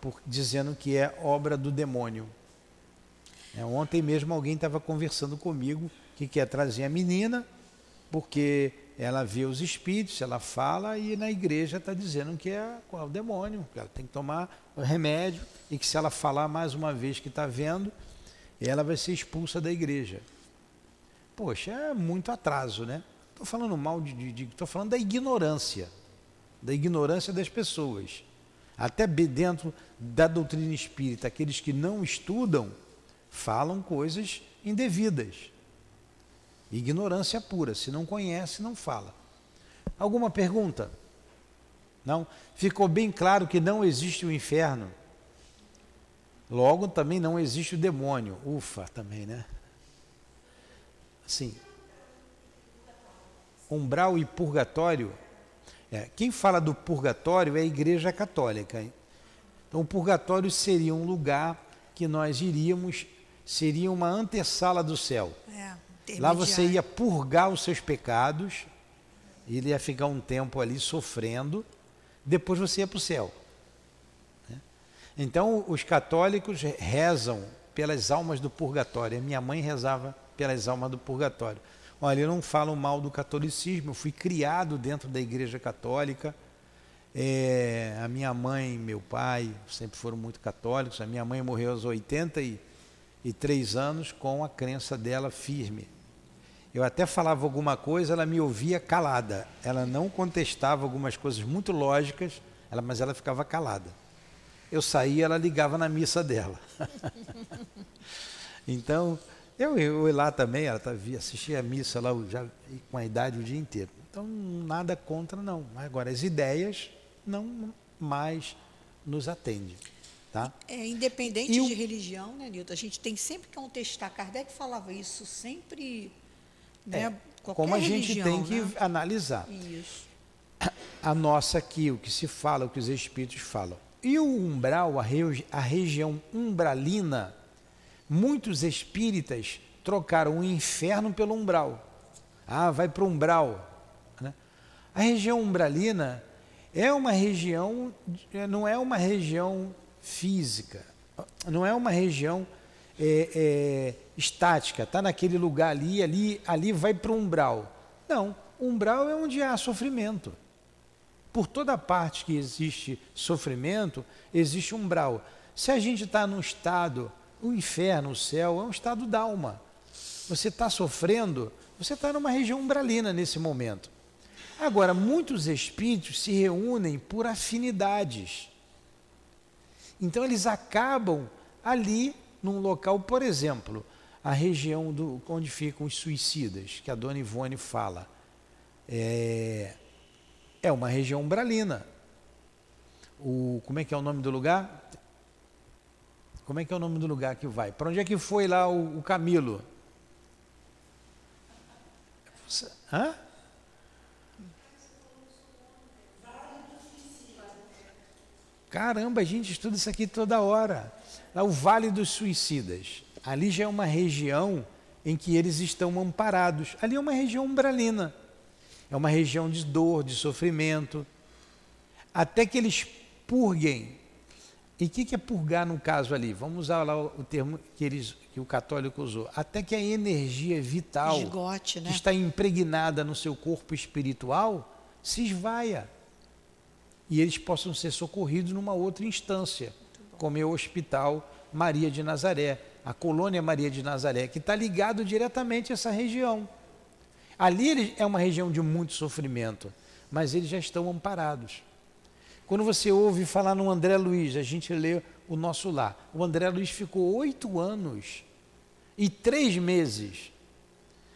por, dizendo que é obra do demônio. É, ontem mesmo alguém estava conversando comigo que quer trazer a menina, porque ela vê os espíritos, ela fala e na igreja está dizendo que é, é o demônio, que ela tem que tomar o remédio e que se ela falar mais uma vez que está vendo, ela vai ser expulsa da igreja. Poxa, é muito atraso, né? Estou falando mal de. Estou falando da ignorância. Da ignorância das pessoas. Até dentro da doutrina espírita, aqueles que não estudam falam coisas indevidas. Ignorância pura. Se não conhece, não fala. Alguma pergunta? Não? Ficou bem claro que não existe o inferno. Logo também não existe o demônio. Ufa, também, né? Assim. Umbral e purgatório. É, quem fala do purgatório é a Igreja Católica. Então, o purgatório seria um lugar que nós iríamos, seria uma antessala do céu. É, Lá você ia purgar os seus pecados, ele ia ficar um tempo ali sofrendo, depois você ia para o céu. né? Então, os católicos rezam pelas almas do purgatório. Minha mãe rezava pelas almas do purgatório. Olha, eu não falo mal do catolicismo, eu fui criado dentro da igreja católica. É, a minha mãe e meu pai sempre foram muito católicos. A minha mãe morreu aos 83 anos com a crença dela firme. Eu até falava alguma coisa, ela me ouvia calada. Ela não contestava algumas coisas muito lógicas, ela, mas ela ficava calada. Eu saía, ela ligava na missa dela. [laughs] então, eu, eu lá também, ela tá, assistia a missa lá já com a idade o dia inteiro. Então, nada contra, não. Agora, as ideias não mais nos atendem. Tá? É, independente de religião, né, Nilton? A gente tem sempre que contestar. Kardec falava isso sempre. Né, é, como a gente religião, tem que né? analisar. Isso. A nossa aqui, o que se fala, o que os espíritos falam. E o umbral, a, regi a região umbralina, muitos espíritas trocaram o inferno pelo umbral. Ah, vai para o umbral. Né? A região umbralina é uma região, não é uma região física, não é uma região é, é, estática, está naquele lugar ali, ali, ali vai para o umbral. Não, umbral é onde há sofrimento. Por toda parte que existe sofrimento, existe umbral. Se a gente está num estado, o inferno, o céu, é um estado d'alma. Você está sofrendo, você está numa região umbralina nesse momento. Agora, muitos espíritos se reúnem por afinidades. Então eles acabam ali num local, por exemplo, a região do, onde ficam os suicidas, que a dona Ivone fala. É, é uma região umbralina. O, como é que é o nome do lugar? Como é que é o nome do lugar que vai? Para onde é que foi lá o, o Camilo? Hã? Caramba, a gente estuda isso aqui toda hora. Lá o Vale dos Suicidas. Ali já é uma região em que eles estão amparados. Ali é uma região umbralina. É uma região de dor, de sofrimento. Até que eles purguem. E o que, que é purgar no caso ali? Vamos usar lá o termo que, eles, que o católico usou. Até que a energia vital Esgote, né? que está impregnada no seu corpo espiritual se esvaia e eles possam ser socorridos numa outra instância, como é o Hospital Maria de Nazaré, a Colônia Maria de Nazaré, que está ligado diretamente a essa região. Ali é uma região de muito sofrimento, mas eles já estão amparados. Quando você ouve falar no André Luiz, a gente lê o nosso lar. O André Luiz ficou oito anos e três meses.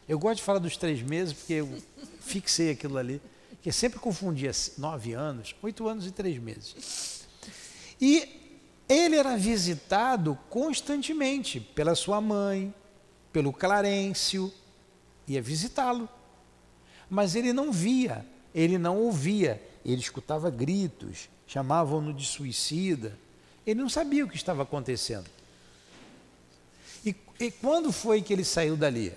Eu gosto de falar dos três meses porque eu [laughs] fixei aquilo ali que sempre confundia nove anos, oito anos e três meses. E ele era visitado constantemente pela sua mãe, pelo Clarencio, ia visitá-lo. Mas ele não via, ele não ouvia, ele escutava gritos, chamavam-no de suicida. Ele não sabia o que estava acontecendo. E, e quando foi que ele saiu dali?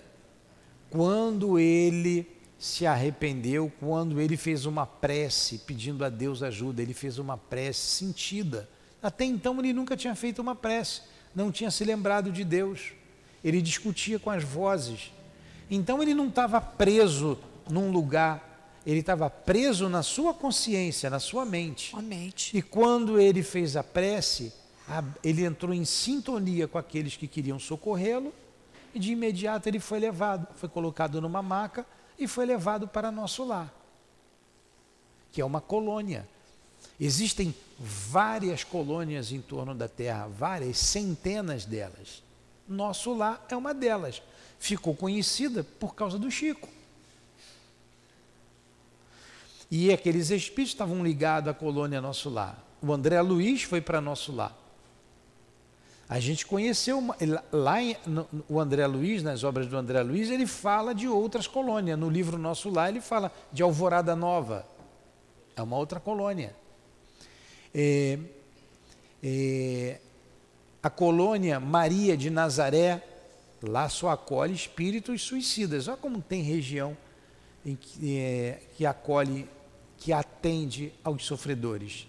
Quando ele se arrependeu quando ele fez uma prece pedindo a Deus ajuda. Ele fez uma prece sentida. Até então ele nunca tinha feito uma prece, não tinha se lembrado de Deus. Ele discutia com as vozes. Então ele não estava preso num lugar, ele estava preso na sua consciência, na sua mente. A mente. E quando ele fez a prece, ele entrou em sintonia com aqueles que queriam socorrê-lo e de imediato ele foi levado, foi colocado numa maca e foi levado para nosso lar, que é uma colônia. Existem várias colônias em torno da Terra, várias centenas delas. Nosso lar é uma delas. Ficou conhecida por causa do Chico. E aqueles espíritos estavam ligados à colônia Nosso Lar. O André Luiz foi para Nosso Lar. A gente conheceu, lá em, no, o André Luiz, nas obras do André Luiz, ele fala de outras colônias. No livro Nosso Lá, ele fala de Alvorada Nova. É uma outra colônia. É, é, a colônia Maria de Nazaré, lá só acolhe espíritos suicidas. Olha como tem região em que, é, que acolhe, que atende aos sofredores.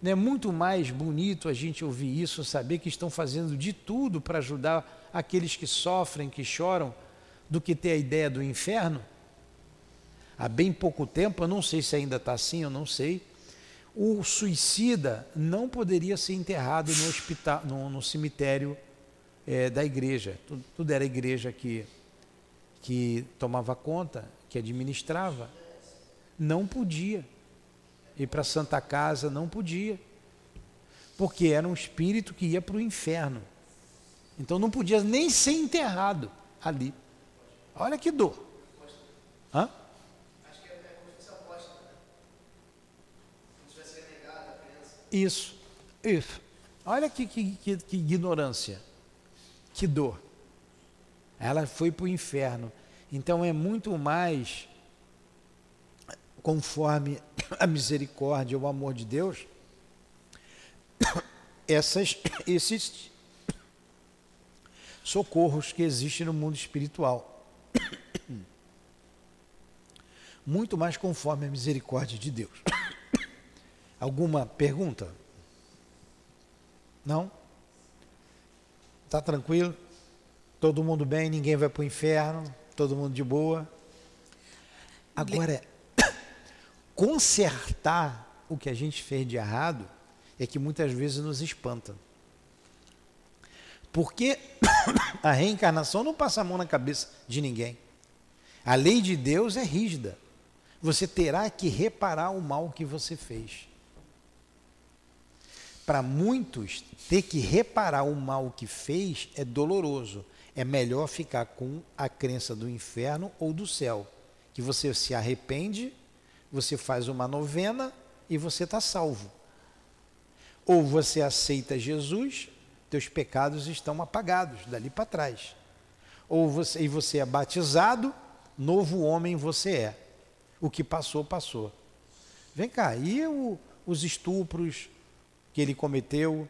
Não é muito mais bonito a gente ouvir isso, saber que estão fazendo de tudo para ajudar aqueles que sofrem, que choram, do que ter a ideia do inferno? Há bem pouco tempo, eu não sei se ainda está assim, eu não sei, o suicida não poderia ser enterrado no, hospital, no, no cemitério é, da igreja. Tudo, tudo, era igreja que, que tomava conta, que administrava, não podia. Ir para a Santa Casa não podia. Porque era um espírito que ia para o inferno. Então não podia nem ser enterrado ali. Olha que dor. Hã? É né? Isso, isso. Olha que, que, que, que ignorância, que dor. Ela foi para o inferno. Então é muito mais conforme [coughs] a misericórdia, o amor de Deus, [coughs] essas, [coughs] esses socorros que existem no mundo espiritual. Muito mais conforme a misericórdia de Deus. Alguma pergunta? Não? Está tranquilo? Todo mundo bem? Ninguém vai para o inferno? Todo mundo de boa? Agora, consertar o que a gente fez de errado é que muitas vezes nos espanta. Porque [coughs] a reencarnação não passa a mão na cabeça de ninguém. A lei de Deus é rígida. Você terá que reparar o mal que você fez. Para muitos, ter que reparar o mal que fez é doloroso. É melhor ficar com a crença do inferno ou do céu. Que você se arrepende, você faz uma novena e você está salvo. Ou você aceita Jesus, teus pecados estão apagados dali para trás. Ou você, e você é batizado, novo homem você é. O que passou, passou. Vem cá, e o, os estupros que ele cometeu,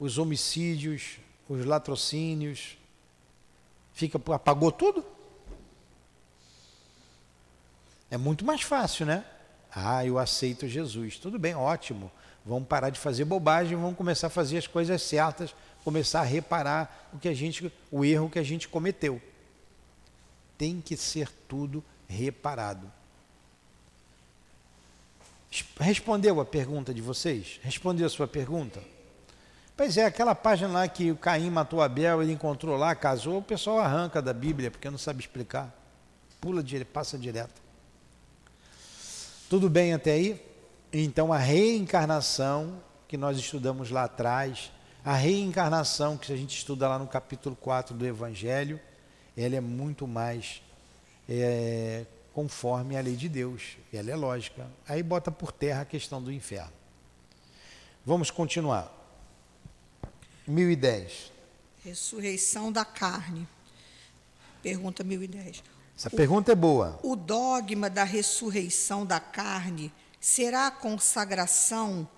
os homicídios, os latrocínios, fica apagou tudo? É muito mais fácil, né? Ah, eu aceito Jesus. Tudo bem, ótimo. Vamos parar de fazer bobagem, vamos começar a fazer as coisas certas, começar a reparar o que a gente, o erro que a gente cometeu. Tem que ser tudo reparado. Respondeu a pergunta de vocês? Respondeu a sua pergunta? Pois é, aquela página lá que o Caim matou Abel, ele encontrou lá, casou, o pessoal arranca da Bíblia, porque não sabe explicar. Pula, passa direto. Tudo bem até aí? Então a reencarnação que nós estudamos lá atrás, a reencarnação que a gente estuda lá no capítulo 4 do Evangelho, ela é muito mais é, conforme a lei de Deus, ela é lógica. Aí bota por terra a questão do inferno. Vamos continuar. 1010. Ressurreição da carne. Pergunta 1010. Essa o, pergunta é boa. O dogma da ressurreição da carne será a consagração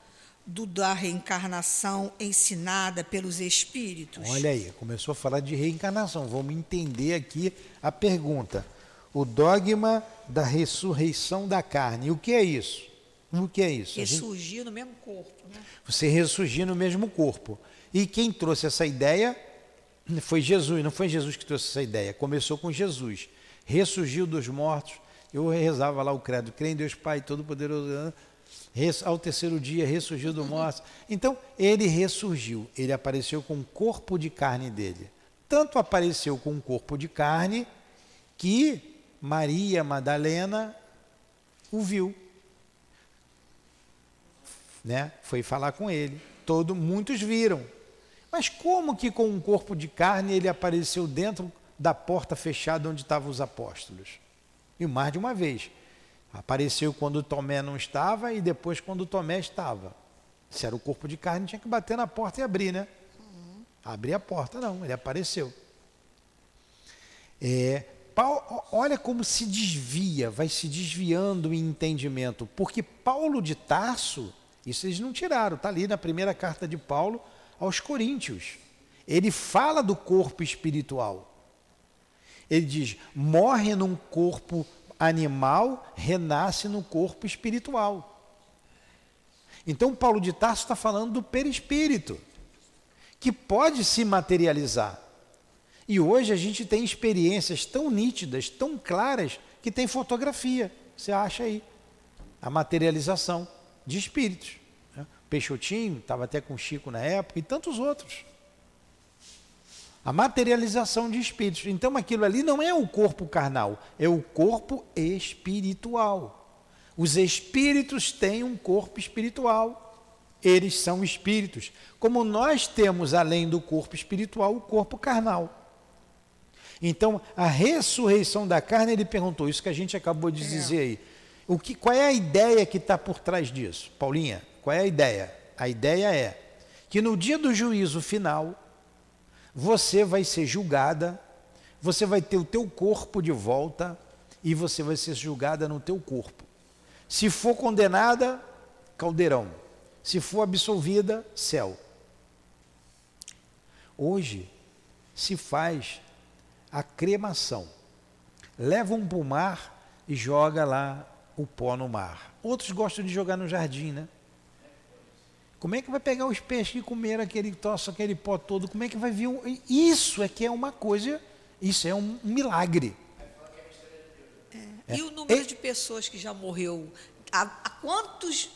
do, da reencarnação ensinada pelos espíritos? Olha aí, começou a falar de reencarnação. Vamos entender aqui a pergunta. O dogma da ressurreição da carne. O que é isso? O que é isso? Ressurgir gente... no mesmo corpo. Né? Você ressurgir no mesmo corpo. E quem trouxe essa ideia foi Jesus. Não foi Jesus que trouxe essa ideia. Começou com Jesus. Ressurgiu dos mortos eu rezava lá o credo, creio em Deus Pai Todo-Poderoso, né? ao terceiro dia ressurgiu do morto. Então, ele ressurgiu, ele apareceu com o corpo de carne dele. Tanto apareceu com um corpo de carne que Maria Madalena o viu. Né? Foi falar com ele. Todo, muitos viram. Mas como que com um corpo de carne ele apareceu dentro da porta fechada onde estavam os apóstolos? E mais de uma vez. Apareceu quando Tomé não estava e depois quando Tomé estava. Se era o corpo de carne, tinha que bater na porta e abrir, né? Uhum. Abrir a porta, não, ele apareceu. É, Paulo, olha como se desvia, vai se desviando o entendimento, porque Paulo de Tarso, isso eles não tiraram, está ali na primeira carta de Paulo aos Coríntios. Ele fala do corpo espiritual. Ele diz: morre num corpo animal, renasce no corpo espiritual. Então, Paulo de Tarso está falando do perispírito, que pode se materializar. E hoje a gente tem experiências tão nítidas, tão claras, que tem fotografia. Você acha aí a materialização de espíritos. Né? Peixotinho, estava até com Chico na época, e tantos outros. A materialização de espíritos. Então aquilo ali não é o corpo carnal, é o corpo espiritual. Os espíritos têm um corpo espiritual. Eles são espíritos. Como nós temos, além do corpo espiritual, o corpo carnal. Então, a ressurreição da carne, ele perguntou, isso que a gente acabou de é. dizer aí. O que, qual é a ideia que está por trás disso? Paulinha, qual é a ideia? A ideia é que no dia do juízo final, você vai ser julgada, você vai ter o teu corpo de volta e você vai ser julgada no teu corpo. Se for condenada, caldeirão. Se for absolvida, céu. Hoje se faz a cremação. Levam para o mar e joga lá o pó no mar. Outros gostam de jogar no jardim, né? Como é que vai pegar os peixes e comer aquele troço, aquele pó todo? Como é que vai vir? Um... Isso é que é uma coisa, isso é um milagre. É. E o número é. de pessoas que já morreu? Há, há, quantos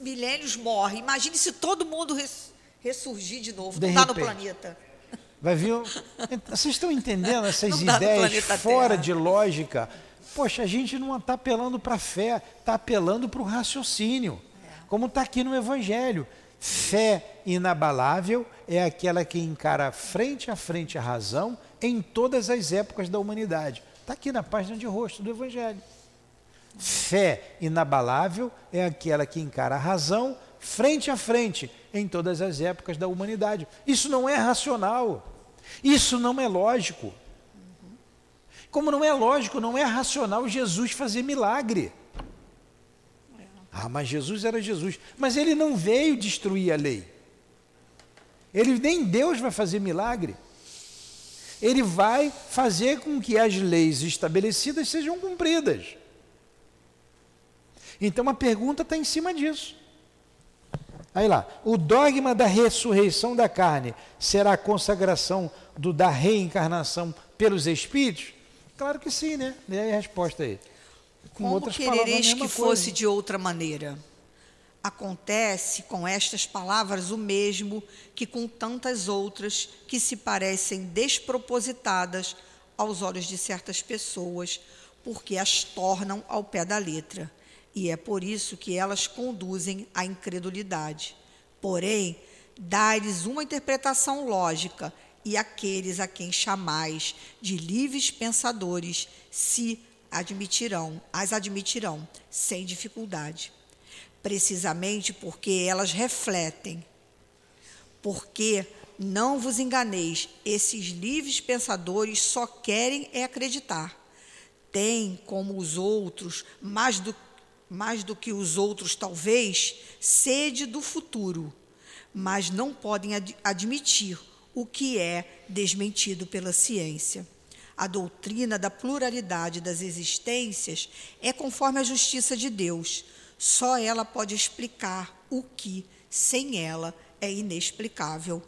milênios morre? Imagine se todo mundo res, ressurgir de novo, de não está no planeta. Vai vir. Vocês estão entendendo [laughs] essas ideias fora Terra. de lógica? Poxa, a gente não está apelando para a fé, está apelando para o raciocínio. Como está aqui no Evangelho. Fé inabalável é aquela que encara frente a frente a razão em todas as épocas da humanidade. Está aqui na página de rosto do Evangelho. Fé inabalável é aquela que encara a razão frente a frente em todas as épocas da humanidade. Isso não é racional. Isso não é lógico. Como não é lógico, não é racional Jesus fazer milagre. Ah, mas Jesus era Jesus. Mas ele não veio destruir a lei. Ele nem Deus vai fazer milagre. Ele vai fazer com que as leis estabelecidas sejam cumpridas. Então a pergunta está em cima disso. Aí lá, o dogma da ressurreição da carne será a consagração do, da reencarnação pelos espíritos? Claro que sim, né? E aí a resposta aí. Com Como querereis que coisa. fosse de outra maneira? Acontece com estas palavras o mesmo que com tantas outras que se parecem despropositadas aos olhos de certas pessoas, porque as tornam ao pé da letra e é por isso que elas conduzem à incredulidade. Porém, dá-lhes uma interpretação lógica, e aqueles a quem chamais de livres pensadores se admitirão, as admitirão sem dificuldade. Precisamente porque elas refletem. Porque não vos enganeis, esses livres pensadores só querem é acreditar. Têm, como os outros, mais do mais do que os outros talvez, sede do futuro, mas não podem ad admitir o que é desmentido pela ciência. A doutrina da pluralidade das existências é conforme a justiça de Deus. Só ela pode explicar o que, sem ela, é inexplicável.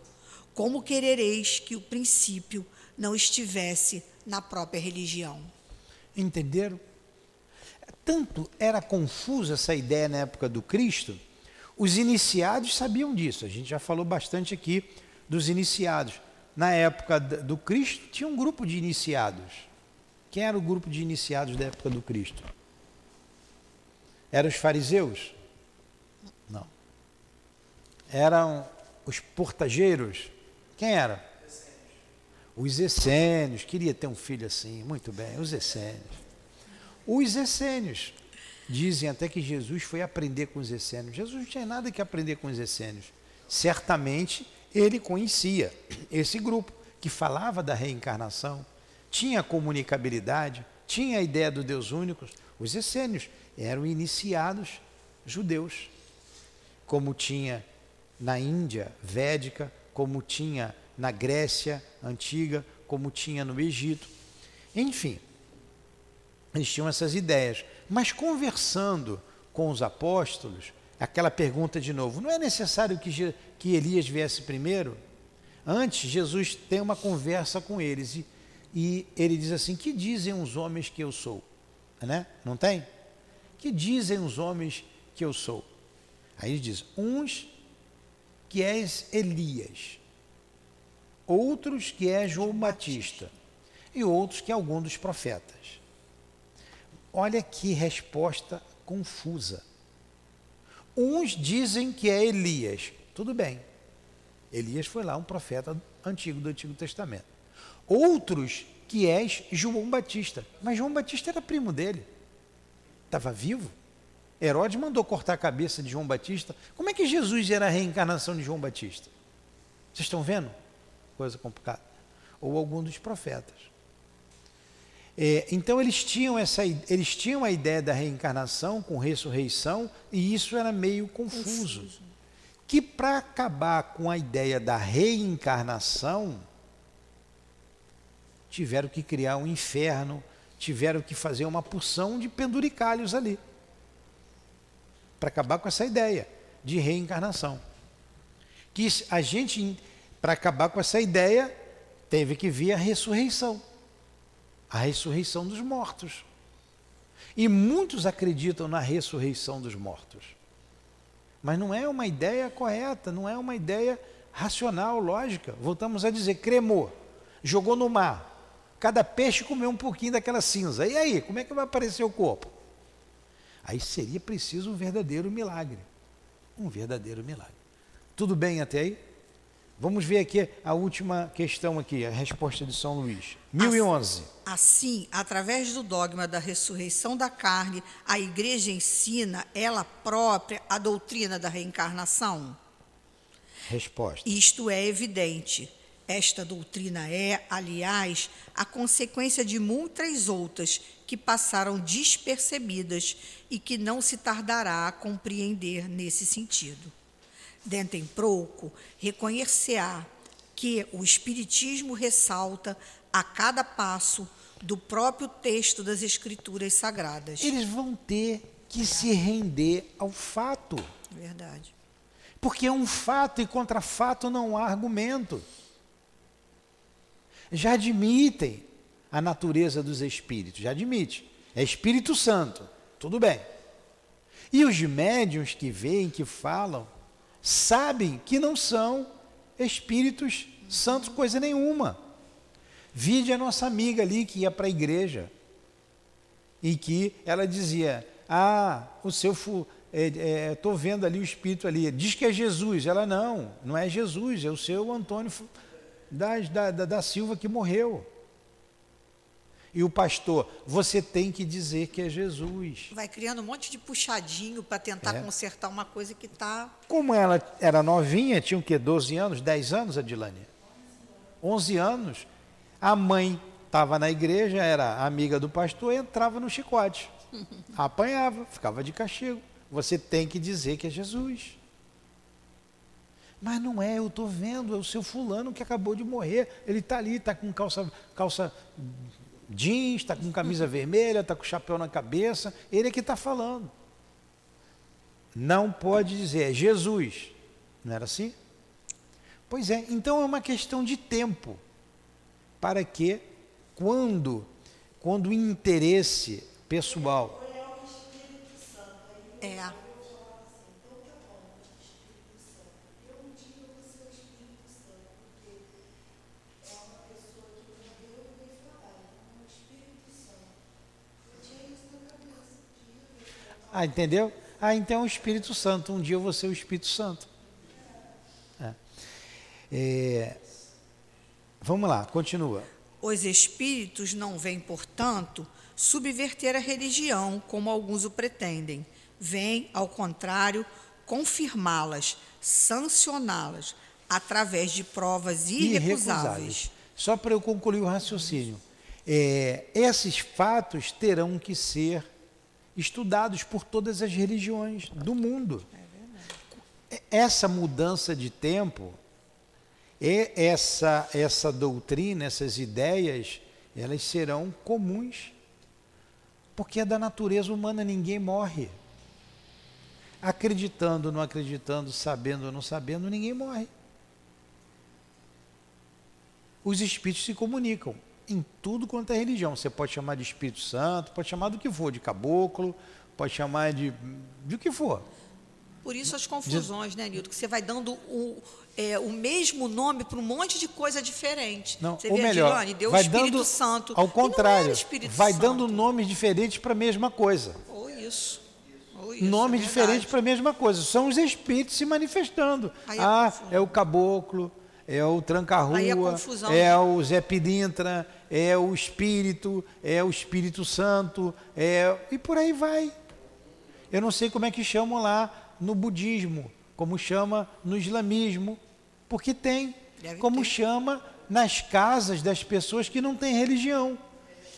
Como querereis que o princípio não estivesse na própria religião? Entenderam? tanto era confusa essa ideia na época do Cristo, os iniciados sabiam disso. A gente já falou bastante aqui dos iniciados. Na época do Cristo tinha um grupo de iniciados. Quem era o grupo de iniciados da época do Cristo? Eram os fariseus? Não. Eram os portageiros? Quem era? Os essênios. Queria ter um filho assim. Muito bem, os essênios. Os essênios. Dizem até que Jesus foi aprender com os essênios. Jesus não tinha nada que aprender com os essênios. Certamente ele conhecia esse grupo que falava da reencarnação, tinha comunicabilidade, tinha a ideia do Deus único. Os essênios eram iniciados judeus, como tinha na Índia védica, como tinha na Grécia antiga, como tinha no Egito. Enfim, eles tinham essas ideias. Mas conversando com os apóstolos, aquela pergunta de novo: não é necessário que, que Elias viesse primeiro? Antes, Jesus tem uma conversa com eles e, e ele diz assim: Que dizem os homens que eu sou? Né? Não tem? Que dizem os homens que eu sou? Aí ele diz: Uns que és Elias, outros que é João Batista e outros que é algum dos profetas. Olha que resposta confusa. Uns dizem que é Elias. Tudo bem. Elias foi lá um profeta antigo do Antigo Testamento. Outros que és João Batista. Mas João Batista era primo dele. Estava vivo. Herodes mandou cortar a cabeça de João Batista. Como é que Jesus era a reencarnação de João Batista? Vocês estão vendo? Coisa complicada. Ou algum dos profetas. É, então eles tinham, essa, eles tinham a ideia da reencarnação com ressurreição e isso era meio confuso. confuso. Que para acabar com a ideia da reencarnação, tiveram que criar um inferno, tiveram que fazer uma porção de penduricalhos ali. Para acabar com essa ideia de reencarnação. Que a gente, para acabar com essa ideia, teve que vir a ressurreição a ressurreição dos mortos. E muitos acreditam na ressurreição dos mortos. Mas não é uma ideia correta, não é uma ideia racional, lógica. Voltamos a dizer: cremou, jogou no mar. Cada peixe comeu um pouquinho daquela cinza. E aí, como é que vai aparecer o corpo? Aí seria preciso um verdadeiro milagre. Um verdadeiro milagre. Tudo bem até aí? Vamos ver aqui a última questão aqui, a resposta de São Luís. 1011. Assim, através do dogma da ressurreição da carne, a igreja ensina ela própria a doutrina da reencarnação? Resposta. Isto é evidente. Esta doutrina é, aliás, a consequência de muitas outras que passaram despercebidas e que não se tardará a compreender nesse sentido pouco, reconhecer-á que o Espiritismo ressalta a cada passo do próprio texto das Escrituras Sagradas. Eles vão ter que se render ao fato. Verdade. Porque é um fato e contra fato não há argumento. Já admitem a natureza dos espíritos, já admite. É Espírito Santo, tudo bem. E os médiuns que veem, que falam, sabem que não são espíritos santos coisa nenhuma. Vide a nossa amiga ali que ia para a igreja e que ela dizia: Ah, o seu estou é, é, vendo ali o espírito ali, diz que é Jesus. Ela não, não é Jesus, é o seu Antônio da, da, da Silva que morreu. E o pastor, você tem que dizer que é Jesus. Vai criando um monte de puxadinho para tentar é. consertar uma coisa que está. Como ela era novinha, tinha o quê? 12 anos, 10 anos, Adilane? 11 anos. A mãe estava na igreja, era amiga do pastor, entrava no chicote. [laughs] Apanhava, ficava de castigo. Você tem que dizer que é Jesus. Mas não é, eu estou vendo, é o seu fulano que acabou de morrer. Ele está ali, está com calça, calça jeans, está com camisa [laughs] vermelha, está com chapéu na cabeça, ele é que está falando. Não pode dizer, é Jesus. Não era assim? Pois é, então é uma questão de tempo para que, quando, quando o interesse pessoal. É. Ah, entendeu? Ah, então é o Espírito Santo. Um dia eu vou ser o Espírito Santo. É. É, vamos lá, continua. Os espíritos não vêm, portanto, subverter a religião, como alguns o pretendem. Vêm, ao contrário, confirmá-las, sancioná-las, através de provas irrecusáveis. irrecusáveis. Só para eu concluir o raciocínio. É, esses fatos terão que ser estudados por todas as religiões do mundo. É essa mudança de tempo, essa, essa doutrina, essas ideias, elas serão comuns. Porque é da natureza humana, ninguém morre. Acreditando, não acreditando, sabendo ou não sabendo, ninguém morre. Os espíritos se comunicam em tudo quanto é religião. Você pode chamar de Espírito Santo, pode chamar do que for, de caboclo, pode chamar de, de o que for. Por isso as confusões, né, Nilton? Que você vai dando o, é, o mesmo nome para um monte de coisa diferente. Não, você ou vê melhor, a Dilane, deu vai Espírito dando, Santo. Ao contrário, vai Santo. dando nomes diferentes para a mesma coisa. Ou isso. Ou isso Nomes é diferentes para a mesma coisa. São os espíritos se manifestando. Aí é ah, confusão. é o caboclo, é o tranca-rua, é é o Zé Pilintra, é o espírito, é o Espírito Santo, é e por aí vai. Eu não sei como é que chamam lá no budismo, como chama no islamismo, porque tem. Deve como ter. chama nas casas das pessoas que não têm religião.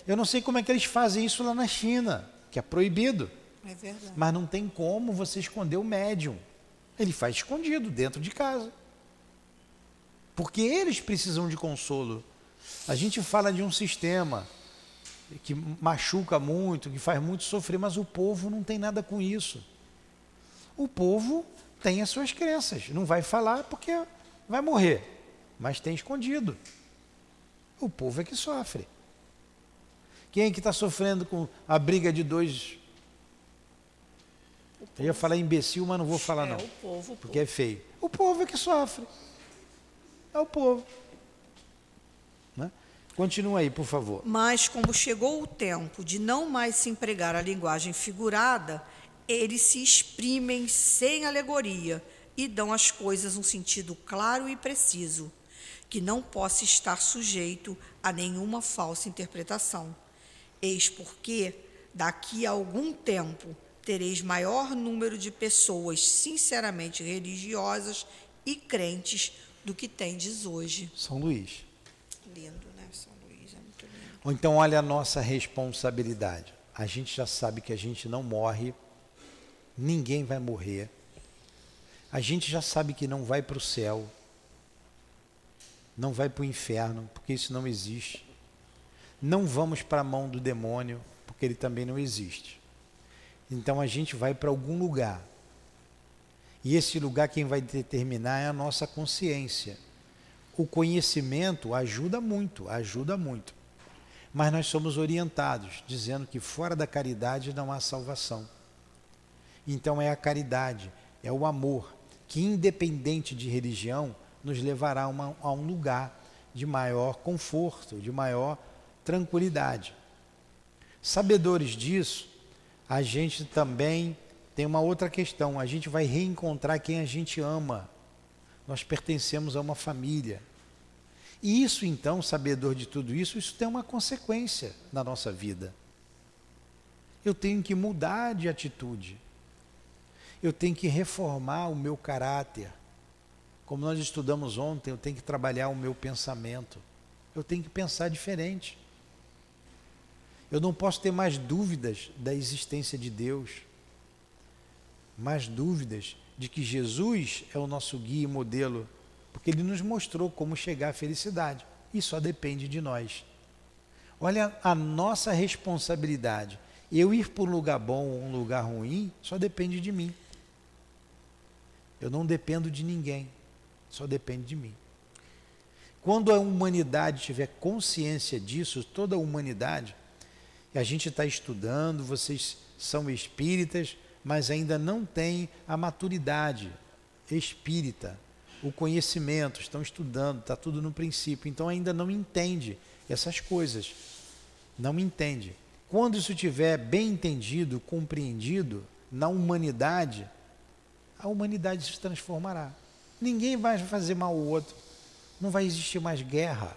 Eu não sei como é que eles fazem isso lá na China, que é proibido. É verdade. Mas não tem como você esconder o médium. Ele faz escondido, dentro de casa. Porque eles precisam de consolo. A gente fala de um sistema que machuca muito, que faz muito sofrer, mas o povo não tem nada com isso. O povo tem as suas crenças, não vai falar porque vai morrer, mas tem escondido. O povo é que sofre. Quem é que está sofrendo com a briga de dois? Eu ia falar imbecil, mas não vou falar é não, o povo, o porque é feio. O povo é que sofre. É o povo. Continua aí, por favor. Mas, como chegou o tempo de não mais se empregar a linguagem figurada, eles se exprimem sem alegoria e dão às coisas um sentido claro e preciso, que não possa estar sujeito a nenhuma falsa interpretação. Eis porque, daqui a algum tempo, tereis maior número de pessoas sinceramente religiosas e crentes do que tendes hoje. São Luís. Lindo, né? São Luís, é muito lindo. Ou então, olha a nossa responsabilidade. A gente já sabe que a gente não morre, ninguém vai morrer. A gente já sabe que não vai para o céu, não vai para o inferno, porque isso não existe. Não vamos para a mão do demônio, porque ele também não existe. Então a gente vai para algum lugar. E esse lugar quem vai determinar é a nossa consciência. O conhecimento ajuda muito, ajuda muito. Mas nós somos orientados, dizendo que fora da caridade não há salvação. Então é a caridade, é o amor, que independente de religião, nos levará a, uma- a um lugar de maior conforto, de maior tranquilidade. Sabedores disso, a gente também tem uma outra questão: a gente vai reencontrar quem a gente ama. Nós pertencemos a uma família. E isso, então, sabedor de tudo isso, isso tem uma consequência na nossa vida. Eu tenho que mudar de atitude. Eu tenho que reformar o meu caráter. Como nós estudamos ontem, eu tenho que trabalhar o meu pensamento. Eu tenho que pensar diferente. Eu não posso ter mais dúvidas da existência de Deus, mais dúvidas de que Jesus é o nosso guia e modelo, porque ele nos mostrou como chegar à felicidade. E só depende de nós. Olha a nossa responsabilidade. Eu ir para um lugar bom ou um lugar ruim só depende de mim. Eu não dependo de ninguém, só depende de mim. Quando a humanidade tiver consciência disso, toda a humanidade, a gente está estudando, vocês são espíritas, mas ainda não têm a maturidade espírita, o conhecimento, estão estudando, está tudo no princípio, então ainda não entende essas coisas. Não entende. Quando isso tiver bem entendido, compreendido na humanidade, a humanidade se transformará. Ninguém vai fazer mal ao outro. Não vai existir mais guerra,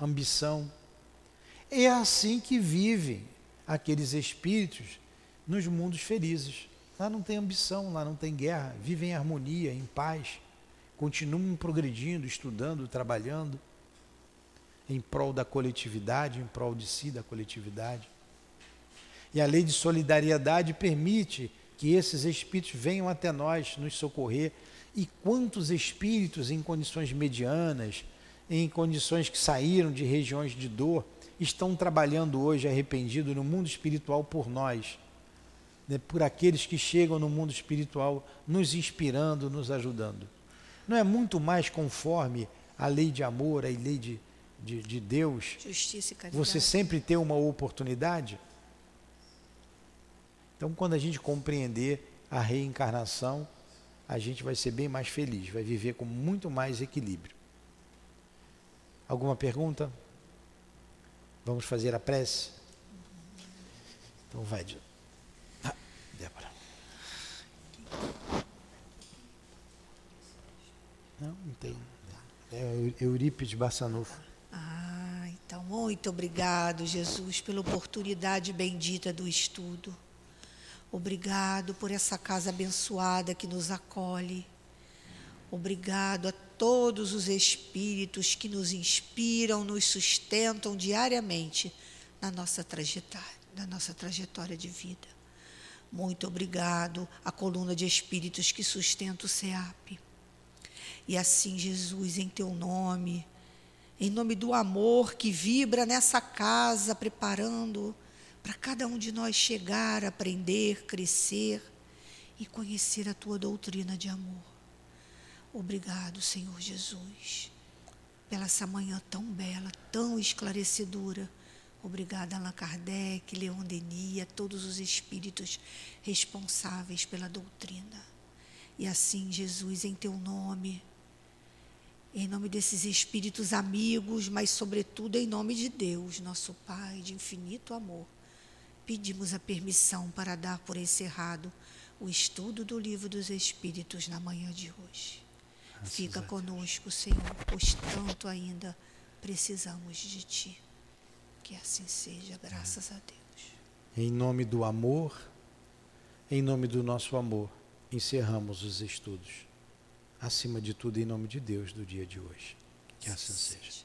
ambição. É assim que vivem aqueles espíritos nos mundos felizes. Lá não tem ambição, lá não tem guerra, vivem em harmonia, em paz, continuam progredindo, estudando, trabalhando em prol da coletividade, em prol de si, da coletividade. E a lei de solidariedade permite que esses espíritos venham até nós nos socorrer. E quantos espíritos em condições medianas, em condições que saíram de regiões de dor, estão trabalhando hoje arrependido no mundo espiritual por nós, né, por aqueles que chegam no mundo espiritual nos inspirando, nos ajudando. Não é muito mais conforme a lei de amor, a lei de, de, de Deus, Justiça e caridade. você sempre ter uma oportunidade? Então, quando a gente compreender a reencarnação, a gente vai ser bem mais feliz, vai viver com muito mais equilíbrio. Alguma pergunta? Vamos fazer a prece? Então vai, Débora. Não, não tem. É Eurípides Bassanufo. Ah, então muito obrigado, Jesus, pela oportunidade bendita do estudo. Obrigado por essa casa abençoada que nos acolhe. Obrigado a todos os espíritos que nos inspiram, nos sustentam diariamente na nossa trajetória, na nossa trajetória de vida. Muito obrigado à coluna de espíritos que sustenta o SEAP. E assim, Jesus, em teu nome, em nome do amor que vibra nessa casa, preparando para cada um de nós chegar, aprender, crescer e conhecer a tua doutrina de amor. Obrigado, Senhor Jesus, pela essa manhã tão bela, tão esclarecedora. Obrigada, Allan Kardec, Leon Denis, a todos os espíritos responsáveis pela doutrina. E assim, Jesus, em teu nome, em nome desses espíritos amigos, mas sobretudo em nome de Deus, nosso Pai de infinito amor, pedimos a permissão para dar por encerrado o estudo do livro dos Espíritos na manhã de hoje. Graças Fica conosco, Senhor, pois tanto ainda precisamos de Ti. Que assim seja, graças a Deus. Em nome do amor, em nome do nosso amor, encerramos os estudos acima de tudo, em nome de Deus, do dia de hoje. Que assim seja.